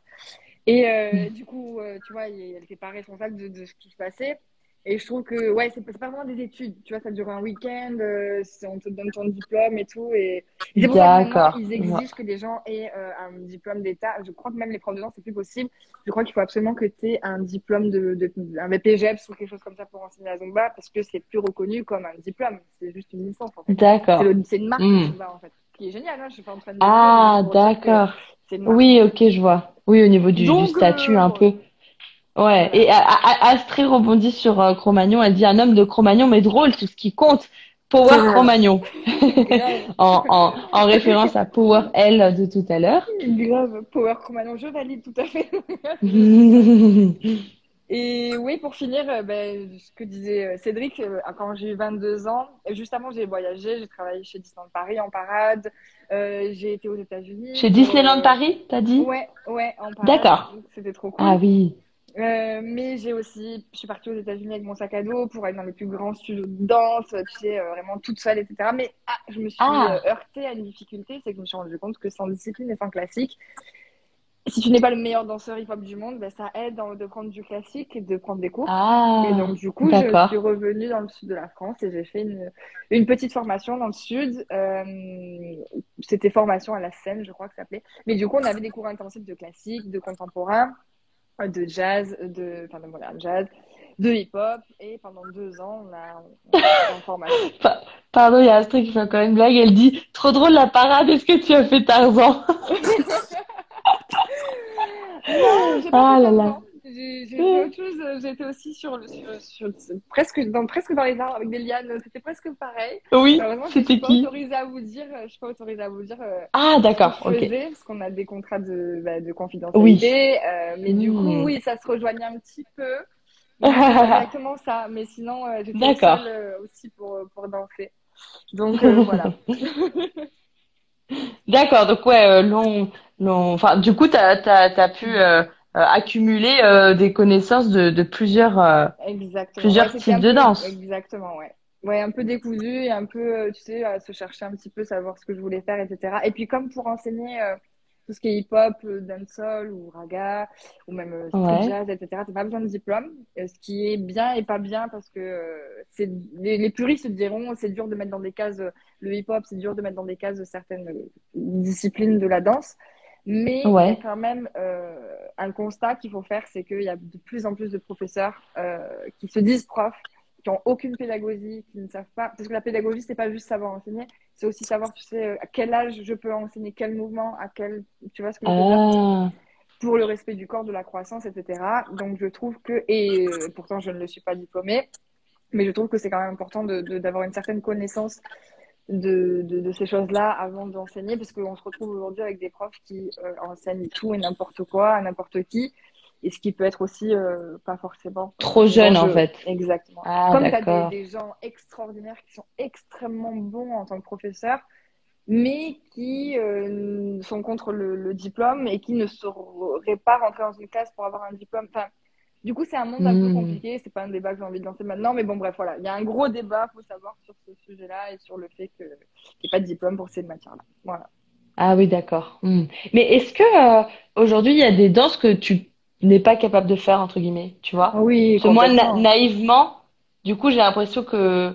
Et euh, du coup, tu vois, elle n'était pas responsable de, de ce qui se passait. Et je trouve que, ouais, c'est pas vraiment des études. Tu vois, ça dure un week-end, euh, on te donne ton diplôme et tout. Et, pour D'accord. ils exigent que les gens aient euh, un diplôme d'État. Je crois que même les profs de c'est plus possible. Je crois qu'il faut absolument que tu aies un diplôme de, de, un BPGEPS ou quelque chose comme ça pour enseigner la Zumba parce que c'est plus reconnu comme un diplôme. C'est juste une licence, en fait. D'accord. C'est une marque. Zumba, en fait. Qui est géniale, hein, je suis pas en train de. Ah, d'accord. Oui, ok, je vois. Oui, au niveau du, du statut, euh, un peu. Ouais. Et Astrid rebondit sur euh, Cro-Magnon. Elle dit un homme de Cro-Magnon, mais drôle, tout ce qui compte. Power. Cro-Magnon. *laughs* *laughs* En, en, en référence à Power L de tout à l'heure. Grave, Power Cro-Magnon, je valide tout à fait. *laughs* Et oui, pour finir, euh, ben, ce que disait euh, Cédric, euh, quand j'ai eu 22 ans, juste avant, j'ai voyagé, j'ai travaillé chez Disneyland Paris en parade, euh, j'ai été aux États-Unis. Chez Disneyland Euh, Paris, t'as dit? Ouais, ouais, en parade. D'accord. C'était trop cool. Ah oui. Euh, mais j'ai aussi, je suis partie aux États-Unis avec mon sac à dos pour aller dans les plus grands studios de danse, tu sais, euh, vraiment toute seule, etc. Mais ah, je me suis Ah. euh, heurtée à une difficulté, c'est que je me suis rendu compte que sans discipline et sans classique, si tu n'es pas le meilleur danseur hip-hop du monde, ben, ça aide de prendre du classique et de prendre des cours. Ah. Et donc, du coup, je suis revenue dans le sud de la France et j'ai fait une, une petite formation dans le sud. Euh, c'était formation à la scène, je crois que ça s'appelait. Mais du coup, on avait des cours intensifs de classique, de contemporain, de jazz, de, enfin, de modern jazz, de hip-hop. Et pendant deux ans, on a, on a été en formation. *laughs* Pa- Pardon, il y a Astrid qui fait encore une blague. Elle dit, trop drôle la parade, est-ce que tu as fait Tarzan? *laughs* Non, pas Ah fait là là. J'ai fait autre chose. euh, J'étais aussi sur, le- sur, sur- presque, dans, presque dans les arbres avec des lianes. C'était presque pareil. Oui, Malheureusement, je c'était suis pas qui? autorisée à vous dire. Je suis pas autorisée à vous dire. euh, Ah, d'accord, je ok. faisais, parce qu'on a des contrats de, bah, de confidentialité. euh, mais du coup, Hmm. oui, ça se rejoignait un petit peu. Exactement *laughs* ça. Mais sinon, euh, j'étais seule euh, aussi pour, pour danser. Donc euh, voilà. *laughs* D'accord, donc ouais, euh, long, long, enfin, du coup, t'as, t'as, t'as pu euh, euh, accumuler euh, des connaissances de, de plusieurs. euh. Plusieurs Ouais, types de danse. Exactement, ouais. Ouais, un peu décousu et un peu, euh, tu sais, à se chercher un petit peu, savoir ce que je voulais faire, etc. Et puis comme pour enseigner euh, tout ce qui est hip-hop, euh, dancehall ou raga, ou même euh, Ouais. jazz, etc., t'as pas besoin de diplôme. Euh, ce qui est bien et pas bien parce que euh, c'est les, les puristes te diront c'est dur de mettre dans des cases euh, le hip-hop, c'est dur de mettre dans des cases certaines euh, disciplines de la danse. Mais il y a quand même euh, un constat qu'il faut faire, c'est qu'il y a de plus en plus de professeurs euh, qui se disent profs, qui ont aucune pédagogie, qui ne savent pas. Parce que la pédagogie, c'est pas juste savoir enseigner, C'est aussi savoir, tu sais, à quel âge je peux enseigner quel mouvement, à quel, tu vois ce que je veux dire? Ah, pour le respect du corps, de la croissance, etc. Donc je trouve que, et euh, pourtant je ne le suis pas diplômée, mais je trouve que c'est quand même important de, de- d'avoir une certaine connaissance de, de, de ces choses-là avant d'enseigner, parce qu'on se retrouve aujourd'hui avec des profs qui euh, enseignent tout et n'importe quoi à n'importe qui, et ce qui peut être aussi euh, pas forcément trop jeune en fait. Exactement. Ah, Comme tu as des, des gens extraordinaires qui sont extrêmement bons en tant que professeurs, mais qui euh, sont contre le, le diplôme et qui ne sauraient pas rentrer dans une classe pour avoir un diplôme. Enfin, du coup, c'est un monde un peu Hmm. compliqué. C'est pas un débat que j'ai envie de lancer maintenant, mais bon, bref, voilà. Il y a un gros débat, faut savoir, sur ce sujet-là et sur le fait qu'il n'y ait pas de diplôme pour ces matières-là. Voilà. Ah oui, d'accord. Hmm. Mais est-ce que euh, aujourd'hui il y a des danses que tu n'es pas capable de faire entre guillemets, tu vois? Oui, Parce que moi, na- naïvement, du coup, j'ai l'impression que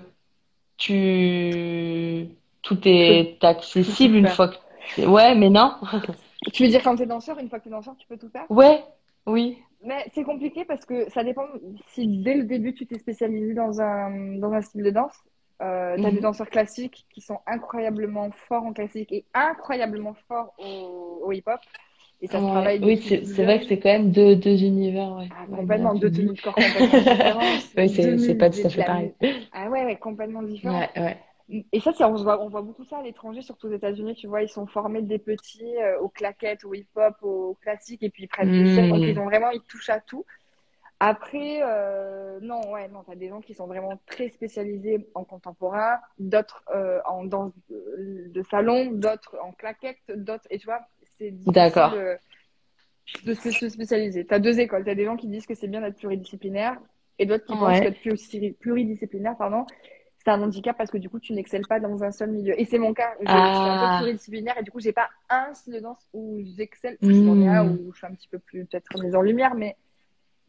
tu tout est accessible une fois que ouais, mais non. *laughs* Tu veux dire quand tu es danseur, une fois que tu es danseur, tu peux tout faire? Ouais, oui. Mais c'est compliqué parce que ça dépend si dès le début tu t'es spécialisé dans un, dans un style de danse. Euh, t'as Mhm. des danseurs classiques qui sont incroyablement forts en classique et incroyablement forts au, au hip-hop. Et ça se Ouais. travaille Oui, c'est vrai que c'est quand même deux, deux univers, ouais. Ah, complètement, deux tenues de corps complètement *laughs* différentes. Oui, c'est pas tout à fait pareil. Ah ouais, ouais, complètement différent. Ouais, ouais. Et ça, c'est, on voit, on voit beaucoup ça à l'étranger, surtout aux États-Unis, tu vois, ils sont formés des petits euh, aux claquettes, au hip-hop, au classique, et puis ils prennent plaisir. Donc, Hmm. ils ont vraiment, ils touchent à tout. Après, euh, non, ouais, non, t'as des gens qui sont vraiment très spécialisés en contemporain, d'autres euh, en danse de, salon, d'autres en claquettes, d'autres, et tu vois, c'est difficile de se se spécialiser. T'as deux écoles, t'as des gens qui disent que c'est bien d'être pluridisciplinaire, et d'autres qui pensent Ouais. qu'être plus- pluridisciplinaire, pardon, c'est un handicap parce que du coup, tu n'excelles pas dans un seul milieu. Et c'est mon cas. Je, je suis un peu Ah. pluridisciplinaire et du coup, j'ai pas un style de danse où j'excelle. Un Hmm. où je suis un petit peu plus peut-être mise en lumière, mais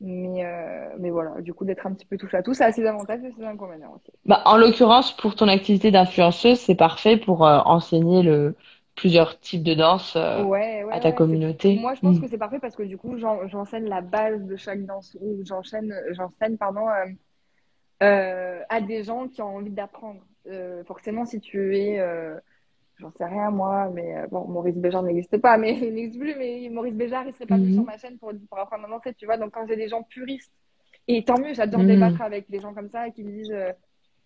mais euh, mais voilà. Du coup, d'être un petit peu touche à tout, ça a ses avantages et ses inconvénients aussi. Bah, en l'occurrence, pour ton activité d'influenceuse, c'est parfait pour euh, enseigner le plusieurs types de danse euh, Ouais, ouais, à ta ouais. communauté. Moi, je pense Hmm. que c'est parfait parce que du coup, j'en- j'enseigne la base de chaque danse ou j'enchaîne, j'enseigne, pardon, euh, à des gens qui ont envie d'apprendre. Euh, forcément, si tu es, euh, j'en sais rien moi, mais bon, Maurice Béjart n'existe pas, mais *laughs* il n'existe plus, mais Maurice Béjart, il serait pas venu Mhm. sur ma chaîne pour, pour apprendre à danser, tu vois. Donc, quand j'ai des gens puristes, et tant mieux, j'adore Mhm. débattre avec des gens comme ça qui me disent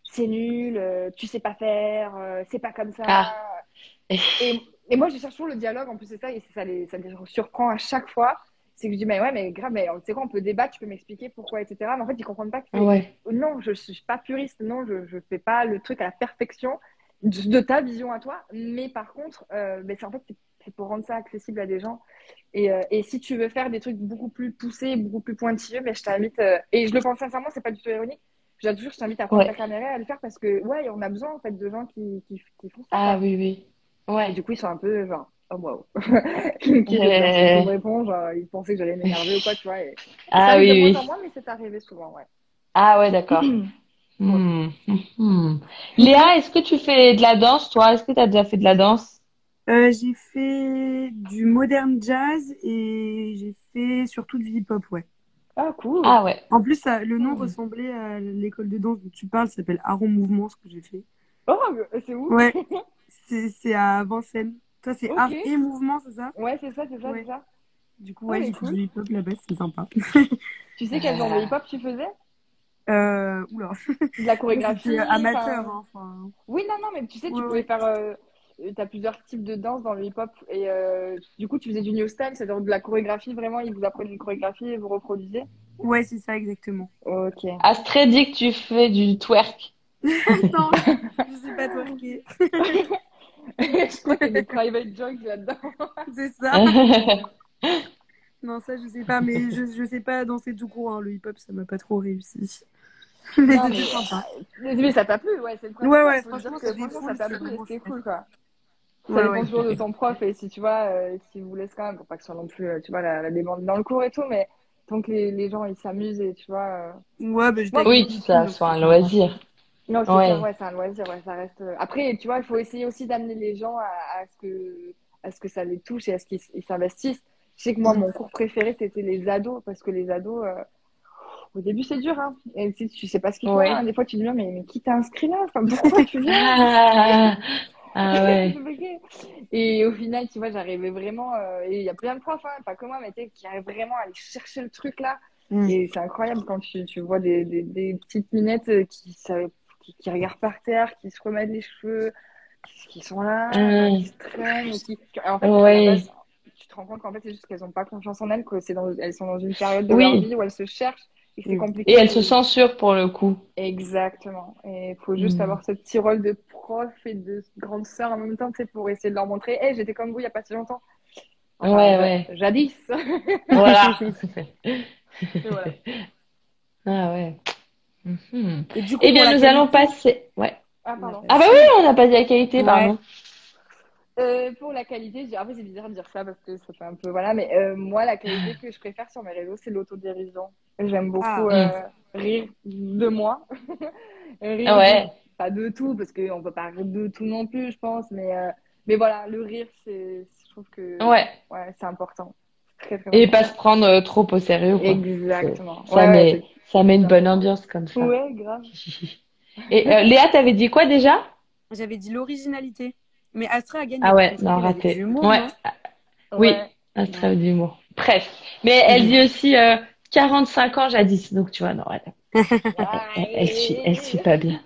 c'est nul, tu sais pas faire, c'est pas comme ça. Ah. Et, et moi, je cherche toujours le dialogue, en plus, c'est ça, et ça les, ça les surprend à chaque fois. C'est que je dis, mais ouais, mais grave, mais tu sais quoi, on peut débattre, tu peux m'expliquer pourquoi, etc. Mais en fait, ils comprennent pas que Ouais. non, je suis pas puriste, non, je je fais pas le truc à la perfection de, de ta vision à toi, mais par contre, euh, ben, c'est en fait c'est- pour rendre ça accessible à des gens. Et, euh, et si tu veux faire des trucs beaucoup plus poussés, beaucoup plus pointilleux, ben, je t'invite, euh, et je le pense sincèrement, c'est pas du tout ironique. Je toujours, je t'invite à prendre Ouais. ta caméra et à le faire parce que ouais, on a besoin en fait de gens qui qui, qui font ça. Ah quoi. oui, oui. Et Ouais. du coup, ils sont un peu genre, oh waouh, *laughs* qui qui Euh. me répond, genre, ils pensaient que j'allais m'énerver ou quoi, tu vois. Et, *laughs* Ah ça oui, oui. moins, mais c'est arrivé souvent, ouais. Ah ouais, d'accord. *clears throat* Hmm. Hmm. Léa, est-ce que tu fais de la danse, toi? Est-ce que tu as déjà fait de la danse? Euh, j'ai fait du modern jazz et j'ai fait surtout du hip-hop, ouais. Ah, cool. Ah ouais. En plus, ça- le nom Hmm. ressemblait à l'école de danse dont tu parles, ça s'appelle Aron Mouvement, ce que j'ai fait. Oh, c'est où? Ouais, *laughs* c'est c'est à Vincennes. Toi, c'est art et mouvement, c'est ça? Ouais, c'est ça, c'est ça, Ouais. c'est ça. Du coup, Oh, ouais, j'ai cool. du hip-hop là-bas, c'est sympa. *laughs* Tu sais quel genre de hip-hop tu faisais? Euh, oula. De la *laughs* chorégraphie? Amateur, enfin- hein, enfin. Oui, non, non, mais tu sais, tu Ouais, pouvais ouais. faire. Euh, T'as plusieurs types de danse dans le hip-hop. Et euh, du coup, tu faisais du new style, c'est-à-dire de la chorégraphie, vraiment, ils vous apprenaient une chorégraphie et vous reproduisez. Ouais, c'est ça, exactement. Ok. Astrid dit que tu fais du twerk. *laughs* non, je sais pas twerker. Je crois qu'il y a des *laughs* private jokes là-dedans. C'est ça. *laughs* Non, ça, je sais pas, mais je, je sais pas danser tout court. hein. Le hip-hop, ça m'a pas trop réussi. Mais Non, c'était mais- sympa. Mais, ça t'a plu, ouais, c'est le principe. Ouais, ouais, franchement, que c'était franchement, cool, ça t'a c'est plu chouette. cool, quoi. Ça Ouais, dépend ouais. toujours de ton prof et si tu vois, euh, si vous laisse quand même, pour pas que ce soit non plus, euh, tu vois, la, la débande dans le cours et tout, mais tant que les, les gens ils s'amusent et tu vois. euh, Ouais, bah, Oui, avec Oui, que ça soit un c'était loisir. Non, c'est Ouais. clair, ouais, c'est un loisir, ouais, ça reste. euh, Après, tu vois, il faut essayer aussi d'amener les gens à, à ce que, à ce que ça les touche et à ce qu'ils ils s'investissent. Je sais que moi, mon cours préféré, c'était les ados, parce que les ados, euh, au début, c'est dur, hein. Et si tu sais pas ce qu'ils font, Ouais. hein, des fois, tu te dis, mais, mais qui t'a inscrit là? Enfin, pourquoi tu viens? *laughs* Ah, *laughs* ouais. Et au final, tu vois, j'arrivais vraiment. euh, et il y a plein de profs, hein, pas que moi, mais qui arrivent vraiment à aller chercher le truc là. Mm. Et c'est incroyable quand tu, tu vois des, des, des petites minettes qui, savent- qui, qui regardent par terre, qui se remettent les cheveux, qui, qui sont là, Mm. qui se traînent. Qui... En fait, Ouais. base, tu te rends compte qu'en fait, c'est juste qu'elles n'ont pas confiance en elles, que c'est dans, elles sont dans une période de Oui. leur vie où elles se cherchent et c'est Mm. compliqué. Et elle se censurent pour le coup. Exactement. Et il faut juste Mm. avoir ce petit rôle de prof et de grande sœur en même temps, pour essayer de leur montrer, hey, j'étais comme vous il n'y a pas si longtemps. Ouais, ja- ouais. Jadis. Voilà. *laughs* *laughs* Voilà. Ah ouais. Mhm. Et du coup, Eh bien, nous qualité- allons passer. Ouais. Ah, pardon. Ah bah oui, on n'a pas dit la qualité, Ouais. pardon. Euh, pour la qualité, je après c'est bizarre de dire ça parce que ça fait un peu voilà, mais euh, moi la qualité que je préfère sur mes réseaux c'est l'autodérision. J'aime beaucoup Ah. euh, rire de moi, *laughs* rire Ah ouais. de- pas de tout parce qu'on peut pas rire de tout non plus je pense, mais mais voilà le rire c'est je trouve que Ouais. ouais, c'est important, très très Et pas se prendre euh, trop au sérieux, quoi. Exactement. Ça Ouais, met, ouais, ça met une bonne ambiance comme ça. ouais, grave. *laughs* Et euh, Léa, t'avais dit quoi déjà? J'avais dit l'originalité. Mais Astra a gagné. Ah ouais, non, raté. Ouais. non Oui. Ouais. Un trait d'humour. Bref. Mais elle dit aussi euh, 45 ans jadis. Donc, tu vois, non, elle, *laughs* elle, elle suit, elle suit pas bien.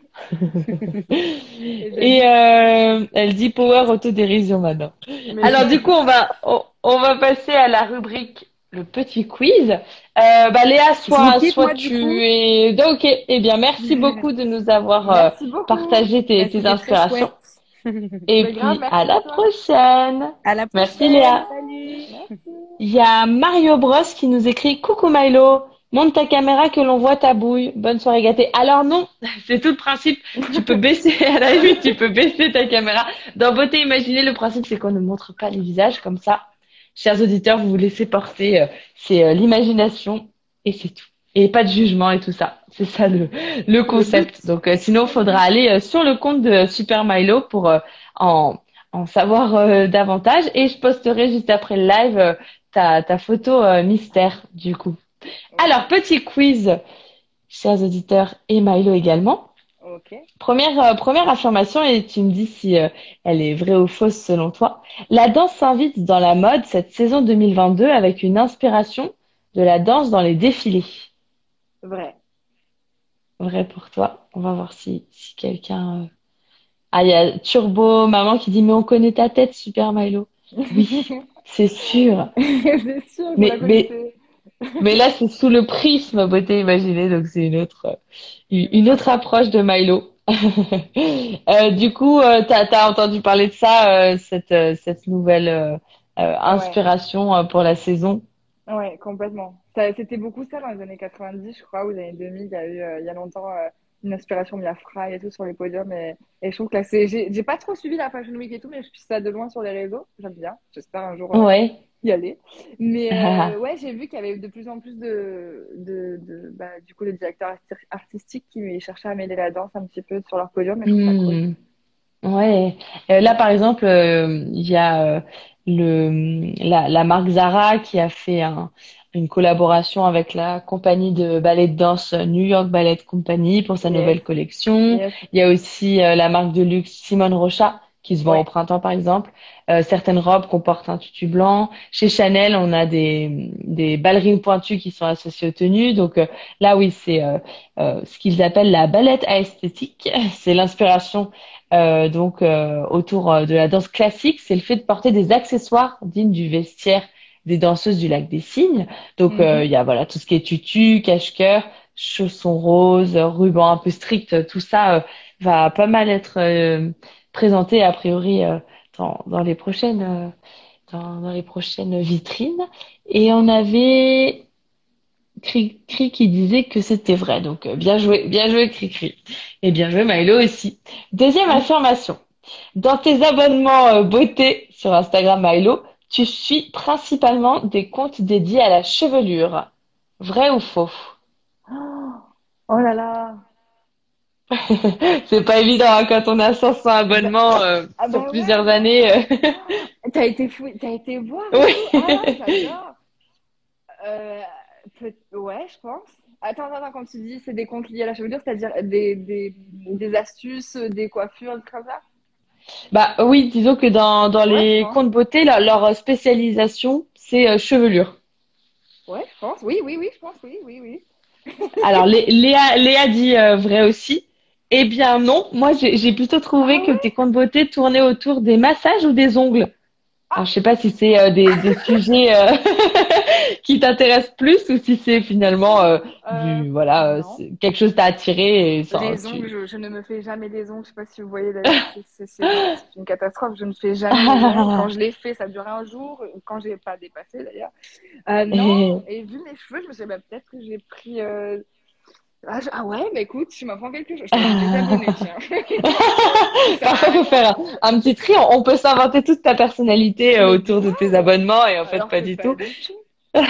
Et euh, elle dit power autodérision maintenant. Mais- Alors, du coup, on va, on, on va passer à la rubrique le petit quiz. Euh, bah, Léa, soit, quitte, soit moi, tu es. Ok. Eh bien, merci beaucoup de nous avoir euh, partagé tes, Bah, tes inspirations. Et Mais puis, à la prochaine. À la Merci. Léa. Salut. Il y a Mario Bros qui nous écrit Coucou Milo, monte ta caméra que l'on voit ta bouille. Bonne soirée gâtée. Alors non, *laughs* c'est tout le principe. Tu *laughs* peux baisser à la limite, tu peux baisser ta caméra. Dans Beauté Imaginée, le principe c'est qu'on ne montre pas les visages comme ça. Chers auditeurs, vous vous laissez porter. euh, C'est euh, l'imagination et c'est tout. Et pas de jugement et tout ça. C'est ça le, le concept. Donc euh, sinon, il faudra aller sur le compte de Super Milo pour en, en savoir davantage. Et je posterai juste après le live ta, ta photo mystère du coup. Alors, petit quiz, chers auditeurs et Milo également. Ok. Première, euh, première affirmation, et tu me dis si euh, elle est vraie ou fausse selon toi. La danse s'invite dans la mode cette saison 2022 avec une inspiration de la danse dans les défilés. Vrai. Vrai pour toi. On va voir si, si quelqu'un... euh, Ah, il y a Turbo Maman qui dit, mais on connaît ta tête, Super Milo. Oui, *laughs* c'est sûr. c'est sûr, Mais- mais-. Mais là, c'est sous le prisme beauté imaginée, donc c'est une autre, une autre approche de Milo. *laughs* Euh, du coup, euh, t'as, t'as entendu parler de ça, euh, cette, euh, cette nouvelle inspiration pour la saison? Ouais, complètement. C'était beaucoup ça dans les années 90, je crois, ou les années 2000. Il y a eu, il y a longtemps, une inspiration Mia Fry et tout sur les podiums. Et, et je trouve que là, j'ai, pas trop suivi la Fashion Week et tout, mais je suis ça de loin sur les réseaux. J'aime bien. J'espère un jour Ouais. Y aller. Mais euh, *laughs* ouais, j'ai vu qu'il y avait de plus en plus de, de, de bah, du coup, directeurs arti- artistiques qui cherchaient à mêler la danse un petit peu sur leur podium. Cool. Hmm. Ouais. Euh, là, par exemple, euh, il y a le, la, la marque Zara qui a fait un, une collaboration avec la compagnie de ballet de danse New York Ballet Company pour sa Yes. nouvelle collection. Yes. Il y a aussi la marque de luxe Simone Rocha qui se vend Ouais. au printemps, par exemple. Euh, certaines robes comportent un tutu blanc. Chez Chanel, on a des, des ballerines pointues qui sont associées aux tenues. Donc euh, là, oui, c'est euh, euh, ce qu'ils appellent la balette esthétique. *laughs* C'est l'inspiration euh, donc euh, autour de la danse classique. C'est le fait de porter des accessoires dignes du vestiaire des danseuses du lac des Cygnes. Donc Mhm. euh, il y a voilà tout ce qui est tutu, cache-cœur, chaussons roses, ruban un peu strict. Tout ça va pas mal être présenté a priori euh, dans, dans les prochaines euh, dans, dans les prochaines vitrines. Et on avait Cri Cri qui disait que c'était vrai. Donc euh, bien joué, bien joué Cri Cri. Et bien joué Milo aussi. Deuxième affirmation. Dans tes abonnements beauté sur Instagram Milo, tu suis principalement des comptes dédiés à la chevelure. Vrai ou faux? Oh là là. *laughs* C'est pas évident hein, quand on a 500 abonnements euh, Ah sur bah ouais. plusieurs années. euh. *laughs* T'as été fou, t'as été voir Oui. tout Ah. *laughs* Euh, peut- ouais, je pense. Attends, attends, attends, quand tu dis c'est des comptes liés à la chevelure, c'est-à-dire des, des, des astuces, des coiffures, des trucs comme ça? Bah oui, disons que dans, dans Ouais, les comptes beauté, leur, leur spécialisation, c'est euh, chevelure. Ouais, je pense. Oui, oui, oui, je pense. Oui, oui, oui. Alors, Lé- Léa, Léa dit vrai aussi. Eh bien non, moi j'ai plutôt trouvé Ah que tes comptes beauté tournaient autour des massages ou des ongles. Alors, je sais pas si c'est euh, des, des *laughs* sujets euh, *laughs* qui t'intéressent plus ou si c'est finalement euh, du voilà quelque chose t'a attiré et ça, Les tu- ongles, je, je ne me fais jamais des ongles. Je sais pas si vous voyez d'ailleurs, *laughs* c'est une catastrophe. Je ne fais jamais. Quand je les fais, ça dure un jour. ou Quand j'ai pas dépassé d'ailleurs. Non. Et vu mes cheveux, je me suis dit, bah, peut-être que j'ai pris. Ah, je- ah ouais, bah écoute, tu m'apprends quelque chose. Je *laughs* désabonner, tiens. *laughs* Parfois, faut faire un, un petit tri. On, peut s'inventer toute ta personnalité euh, autour de tes abonnements et en fait Alors pas du tout. *laughs*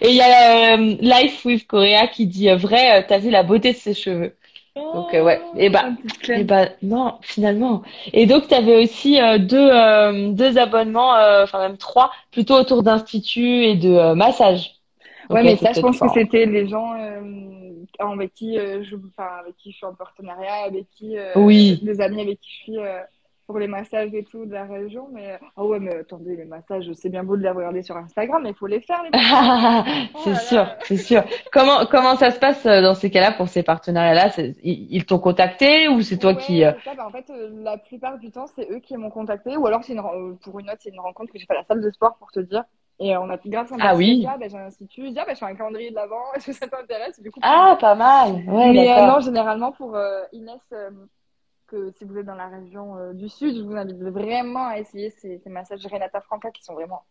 Et il y a euh, Life with Korea qui dit euh, vrai, t'as vu la beauté de ses cheveux. Donc, euh, ouais. Et bah, Et clin bah non, finalement. Et donc tu avais aussi deux deux abonnements, enfin même trois, plutôt autour d'instituts et de massages. Ouais, mais ça, je pense que c'était les gens euh, avec qui euh, je, enfin, avec qui je suis en partenariat, avec qui, euh, Oui. des amis avec qui je suis euh, pour les massages et tout de la région. Mais ah ouais, mais attendez, les massages, c'est bien beau de les regarder sur Instagram, mais il faut les faire. Les. *laughs* Oh c'est là sûr, c'est sûr. Comment comment ça se passe euh, dans ces cas-là pour ces partenariats-là? Ils, ils t'ont contacté ou c'est toi Ouais, qui euh, ça. Bah, en fait, la plupart du temps, c'est eux qui m'ont contacté, ou alors c'est une, pour une autre, c'est une rencontre que j'ai fait à la salle de sport pour te dire. Et on a grâce à un Ah oui. bah, j'ai un institut, je dis, ah, bah, je fais un calendrier de l'avant, *laughs* est-ce que ça t'intéresse? Du coup, Ah, pas mal. Ouais, Mais euh, non, généralement pour euh, Inès, euh, que si vous êtes dans la région du sud, je vous invite vraiment à essayer ces, ces massages Renata Franca qui sont vraiment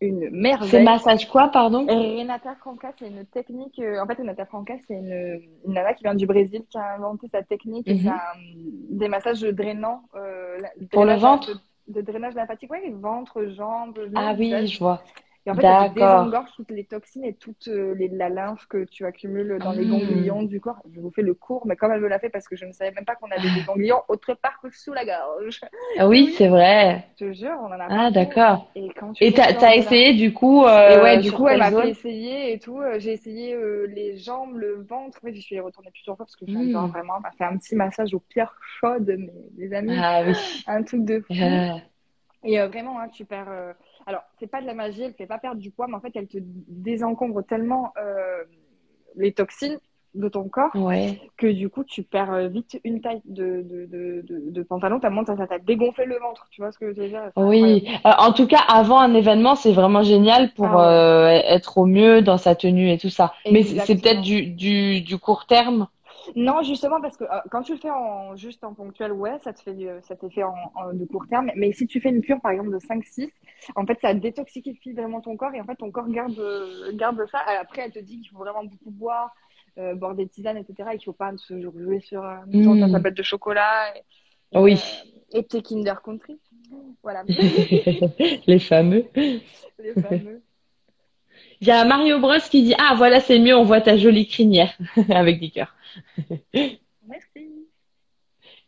une C'est merveille. massage quoi, pardon? Renata Franca, c'est une technique. en fait, Renata Franca, c'est une, une nana qui vient du Brésil qui a inventé sa technique Mhm. c'est des massages drainants. La- Pour le ventre? De, de drainage lymphatique, oui, ventre, jambes, Ah oui, je vois. Et en fait, ça te désengorge toutes les toxines et toute euh, les, la lymphe que tu accumules dans les Hmm. ganglions du corps. Je vous fais le cours, mais comme elle me l'a fait parce que je ne savais même pas qu'on avait des *gasps* ganglions autre part que sous la gorge. Ah oui, Oui. c'est vrai. Je te jure, on en a Ah, d'accord. Et quand tu Et t'as là- essayé du coup Et euh, ouais, du sur coup, elle m'a fait essayer et tout. Euh, J'ai essayé euh, les jambes, le ventre. Oui, j'y suis retournée plusieurs fois parce que j'adore Hmm. vraiment. Elle m'a fait un petit massage aux pierres chaudes, mais les amis, Ah oui. un truc de fou. Euh, Et euh, vraiment, hein, tu perds. Alors, c'est pas de la magie, elle fait pas perdre du poids, mais en fait, elle te désencombre tellement euh, les toxines de ton corps ouais. que du coup, tu perds euh, vite une taille de, de, de, de, de pantalon. Tellement ça ça t'a dégonflé le ventre. Tu vois ce que je veux dire? Oui, Euh, en tout cas, avant un événement, c'est vraiment génial pour Ah euh, être au mieux dans sa tenue et tout ça. Mais c'est peut-être du, du, du court terme. Non, justement, parce que euh, quand tu le fais en, juste en ponctuel, ouais, ça te fait, du- ça t'est fait en, en- de court terme. Mais si tu fais une cure, par exemple, de 5-6, en fait, ça détoxifie vraiment ton corps et en fait, ton corps garde, euh, garde ça. Après, elle te dit qu'il faut vraiment beaucoup boire, euh, boire des tisanes, etc. et qu'il faut pas se jouer sur euh, genre, ta Mm. tablette de chocolat et, Oui. euh, et tes Kinder Country. Voilà, *laughs* Les fameux. les fameux. Il y a Mario Bros qui dit, ah, voilà, c'est mieux, on voit ta jolie crinière *laughs* avec des cœurs. Merci.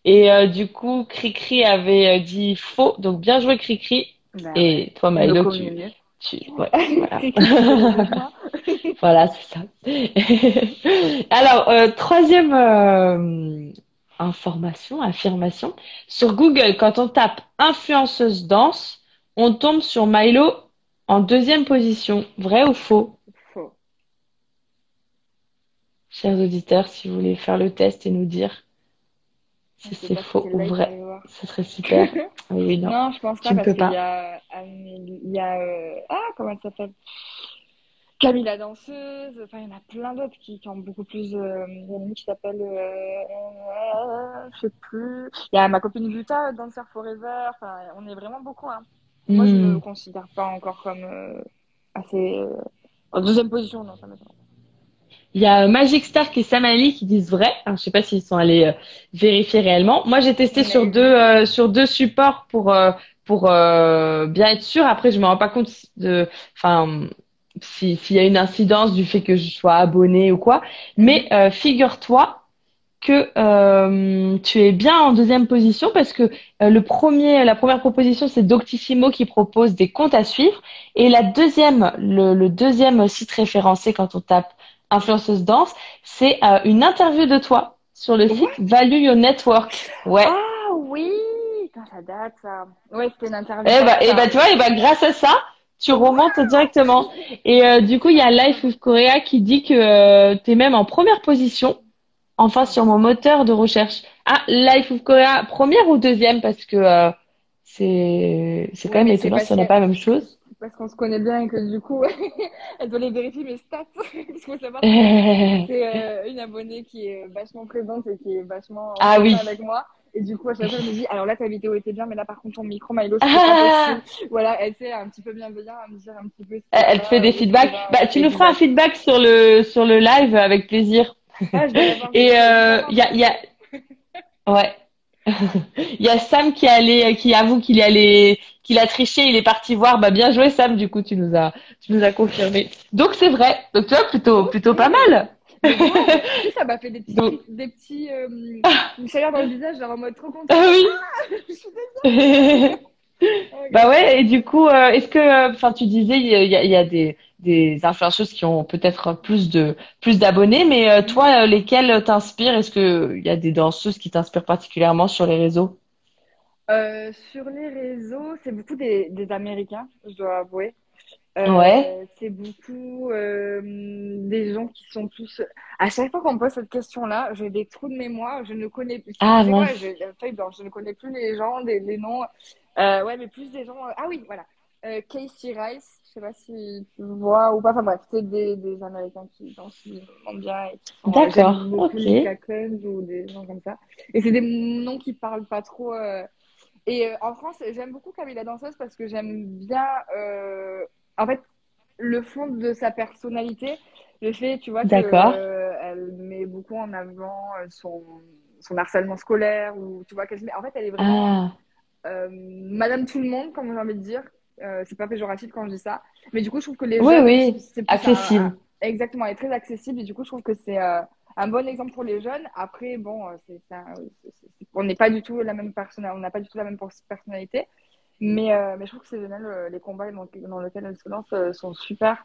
Et euh, du coup, Cricri avait euh, dit faux, donc bien joué Cricri. Bah, Et toi, Le tu, tu, ouais, voilà. *laughs* *laughs* Voilà, c'est ça. Alors, euh, troisième euh, information, affirmation. Sur Google, quand on tape influenceuse danse, on tombe sur Milo en deuxième position. Vrai ou faux? Faux. Chers auditeurs, si vous voulez faire le test et nous dire si c'est faux ou vrai, ce serait super. Oui, non. Non, je pense pas parce peux qu'il y a il y a euh, ah comment elle s'appelle? Camille la danseuse. Enfin, il y en a plein d'autres qui, qui ont beaucoup plus. euh, Il y en a une qui s'appelle euh, euh, je sais plus. Il y a ma copine Vita, Dancer Forever. Enfin, on est vraiment beaucoup. Hein. Moi, je Hmm. me considère pas encore comme euh, assez euh, en deuxième position. Non, ça. Il y a Magic Stark et Samali qui disent vrai. Alors, je sais pas s'ils sont allés euh, vérifier réellement. Moi, j'ai testé Mais- sur deux euh, sur deux supports pour euh, pour euh, bien être sûr. Après, je me rends pas compte de, enfin, si s'il y a une incidence du fait que je sois abonné ou quoi. Mais euh, figure-toi que euh, tu es bien en deuxième position parce que euh, le premier, la première proposition, c'est Doctissimo qui propose des comptes à suivre. Et la deuxième, le, le deuxième site référencé quand on tape influenceuse danse, c'est euh, une interview de toi sur le site Value Your Network. Ouais. Ah oui putain, ça date, ça. Ouais, c'était une interview. Eh bah, ça. eh bah, tu vois, eh bah, grâce à ça, tu remontes directement. Et euh, du coup, il y a Life of Korea qui dit que euh, tu es même en première position, enfin sur mon moteur de recherche. Ah, Life of Korea, première ou deuxième parce que euh, c'est c'est quand Ouais, même parce ce n'est que- pas la même chose. Parce qu'on se connaît bien et que du coup, *laughs* elle doit les vérifier mes stats. *laughs* Parce savoir que *laughs* c'est euh, une abonnée qui est vachement présente et qui est vachement en Ah oui. avec moi. Et du coup, à chaque fois, elle me dit, alors là, ta vidéo était bien, mais là, par contre, ton micro, Milo, c'est Ah. Voilà, elle sait un petit peu bienveillant à me dire un petit peu. Elle, te fait des feedbacks. Bah, tu nous feras un feedback sur le sur le live avec plaisir. Ah, Et vu. euh, il y a, il y a, *laughs* ouais, il *laughs* y a Sam qui allé, qui avoue qu'il allé, qu'il a triché, il est parti voir. Bah bien joué Sam, du coup tu nous as, tu nous as confirmé. Donc c'est vrai. Donc tu vois plutôt, plutôt pas mal. Mais moi, *laughs* ça m'a fait des petits, Donc- des petits, euh, une chaleur dans le visage, genre en mode trop content. Ah oui. Je suis désolée. bah ouais. Et du coup, euh, est-ce que, enfin tu disais, il y a, il y a des des influenceuses qui ont peut-être plus de plus d'abonnés, mais euh, toi, euh, lesquelles t'inspirent? Est-ce que il y a des danseuses qui t'inspirent particulièrement sur les réseaux? Euh, sur les réseaux, c'est beaucoup des, des Américains, je dois avouer. Euh, Ouais. C'est beaucoup euh, des gens qui sont plus. À chaque fois qu'on me pose cette question-là, j'ai des trous de mémoire. Je ne connais plus. Ah, feuille blanche. Je ne connais plus les gens, les, les noms. Euh, ouais, mais plus des gens. Ah oui, voilà. Euh, Casey Rice, je sais pas si tu vois ou pas. Enfin bref, c'est des, des Américains qui dansent vraiment bien et qui sont. D'accord, ok. Ou des gens comme ça. Et c'est des noms qui parlent pas trop. euh, et euh, en France, j'aime beaucoup Camille la danseuse parce que j'aime bien, euh, en fait, le fond de sa personnalité. Le fait, tu vois, que, D'accord. euh, elle met beaucoup en avant euh, son, son harcèlement scolaire ou tu vois qu'elle. En fait, elle est vraiment Ah. euh, Madame tout le monde, comme j'ai envie de dire. Euh, c'est pas péjoratif quand je dis ça, mais du coup, je trouve que les Oui, jeunes, oui, un- accessible. un- exactement, elle est très accessible et du coup, je trouve que c'est euh, un bon exemple pour les jeunes. Après, bon, euh, c'est- on n'est pas du tout la même personne, on n'a pas du tout la même personnalité, mais, euh, mais je trouve que c'est génial. Les combats dans, dans lesquels elle se lance sont super.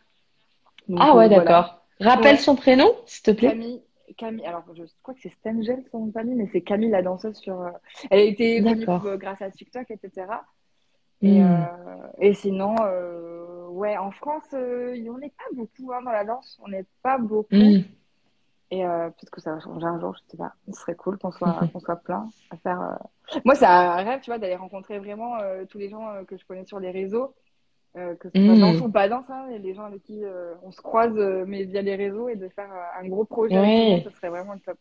Donc, Ah ouais, voilà. d'accord. Rappelle Ouais. son prénom, s'il te plaît. Camille, Camille, alors je crois que c'est Stangel son nom de famille, mais c'est Camille la danseuse sur. Elle a été connue grâce à TikTok, etc. Et, Hmm. euh, et sinon, euh, ouais, en France, euh, on n'est pas beaucoup hein, dans la danse, on n'est pas beaucoup. Hmm. Et euh, peut-être que ça va changer un jour, je sais pas. Ce serait cool qu'on soit, *laughs* qu'on soit plein à faire. euh. Moi, c'est un rêve, tu vois, d'aller rencontrer vraiment euh, tous les gens que je connais sur les réseaux, que ce soit Mm. danse ou pas danse, hein, et les gens avec qui on se croise, mais via les réseaux, et de faire un gros projet monde, ce serait vraiment le top.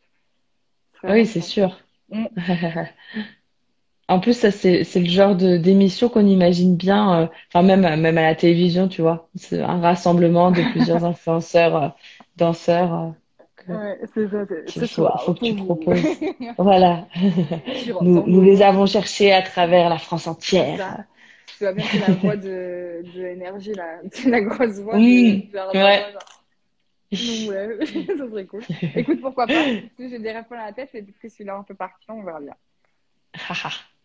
Oui, c'est sûr. *laughs* En plus, ça, c'est, c'est le genre de, d'émission qu'on imagine bien, euh, enfin, même, même à la télévision, tu vois. C'est un rassemblement de plusieurs *laughs* influenceurs, euh, danseurs, euh, Ouais, c'est ça, c'est Ce ce soir, soir, faut que tu proposes. *laughs* voilà. *laughs* Nous, les avons cherchés à travers la France C'est entière. Tu vois bien que c'est la voix de, de énergie. C'est la grosse voix de, de Arnaud Ouais. Rosa. Donc, ouais, ça serait cool. Écoute, pourquoi pas. J'ai des rêves plein la tête, et peut-être que celui-là un peu parti, on verra bien.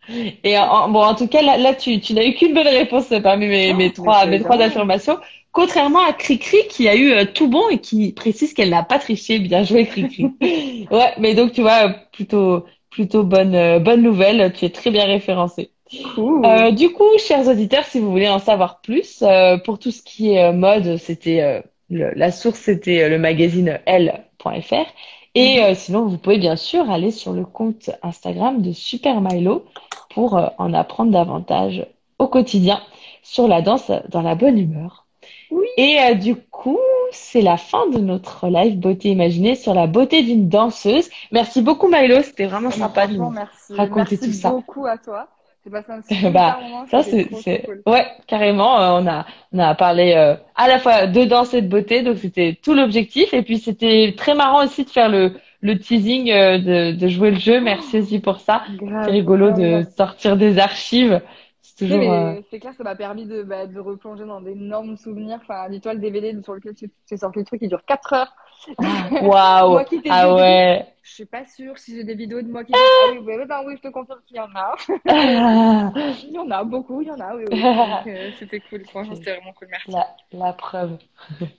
Et en, bon, en tout cas, là, là tu, tu n'as eu qu'une bonne réponse parmi mes, mes trois, mes trois affirmations. Contrairement à Cricri qui a eu euh, tout bon et qui précise qu'elle n'a pas triché. Bien joué, Cricri. *laughs* ouais, mais donc tu vois, plutôt, plutôt bonne, euh, bonne nouvelle. Tu es très bien référencé. Cool. Euh, du coup, chers auditeurs, si vous voulez en savoir plus, pour tout ce qui est mode, c'était la source, c'était le magazine L.fr. Et euh, sinon, vous pouvez bien sûr aller sur le compte Instagram de Super Milo pour euh, en apprendre davantage au quotidien sur la danse dans la bonne humeur. Oui. Et euh, du coup, c'est la fin de notre live beauté imaginée sur la beauté d'une danseuse. Merci beaucoup Milo, c'était vraiment sympa de merci. raconter Merci tout ça. beaucoup à toi. J'ai passé un super Bah, moment. Ça, c'est, c'est, cool. ouais, carrément. euh, on a, on a parlé euh, à la fois de danse et de beauté, donc c'était tout l'objectif. Et puis c'était très marrant aussi de faire le, le teasing, euh, de, de jouer le jeu. Merci aussi pour ça. C'est rigolo grave, de sortir des archives. C'est toujours. mais euh, c'est clair, ça m'a permis de, bah, de replonger dans d'énormes souvenirs. Enfin, dis-toi, le DVD sur lequel tu tu sorti le truc, il dure 4 heures. Waouh. *laughs* Moi qui t'ai Ah ouais. Je suis pas sûre si j'ai des vidéos de moi qui Ah oui, ben oui, je te confirme qu'il y en a. *laughs* Il y en a beaucoup, il y en a, oui, oui. *laughs* Euh, c'était cool, franchement, c'était vraiment cool, merci. La, la preuve.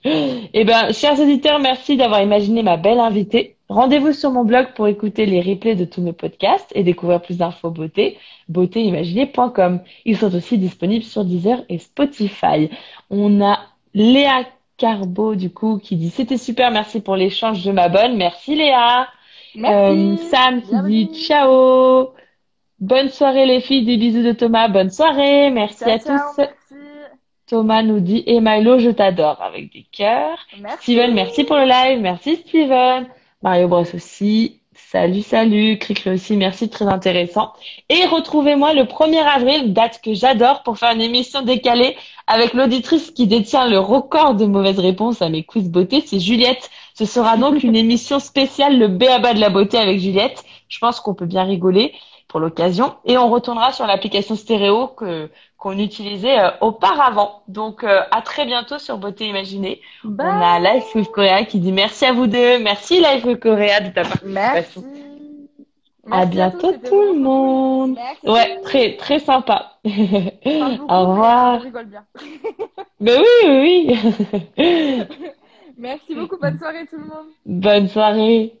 Eh ben, chers auditeurs, merci d'avoir imaginé ma belle invitée. Rendez-vous sur mon blog pour écouter les replays de tous mes podcasts et découvrir plus d'infos beauté, beautéimaginée.com. Ils sont aussi disponibles sur Deezer et Spotify. On a Léa Carbo, du coup, qui dit c'était super, merci pour l'échange, je m'abonne. Merci Léa. Merci. Euh, Sam qui Bienvenue. dit ciao. Bonne soirée les filles, des bisous de Thomas. Bonne soirée, merci Ciao, à ciao, tous. merci. Thomas nous dit et Milo, je t'adore avec des cœurs. Merci. Steven, merci pour le live. Merci Steven. Mario Bros aussi. Salut, salut. Cricri aussi, merci, très intéressant. Et retrouvez-moi le 1er avril, date que j'adore, pour faire une émission décalée avec l'auditrice qui détient le record de mauvaises réponses à mes quiz beauté, c'est Juliette. Ce sera donc une *laughs* émission spéciale, le béaba de la beauté avec Juliette. Je pense qu'on peut bien rigoler pour l'occasion. Et on retournera sur l'application stéréo que qu'on utilisait euh, auparavant. Donc euh, à très bientôt sur Beauté Imaginée. On a Life with Korea qui dit merci à vous deux. Merci Life with Korea de ta participation. Merci À bientôt tout le monde. Merci. Ouais, très très sympa. *laughs* Au revoir. Rigole bien. *laughs* Mais oui, oui, oui. *laughs* Merci beaucoup. Bonne soirée tout le monde. Bonne soirée.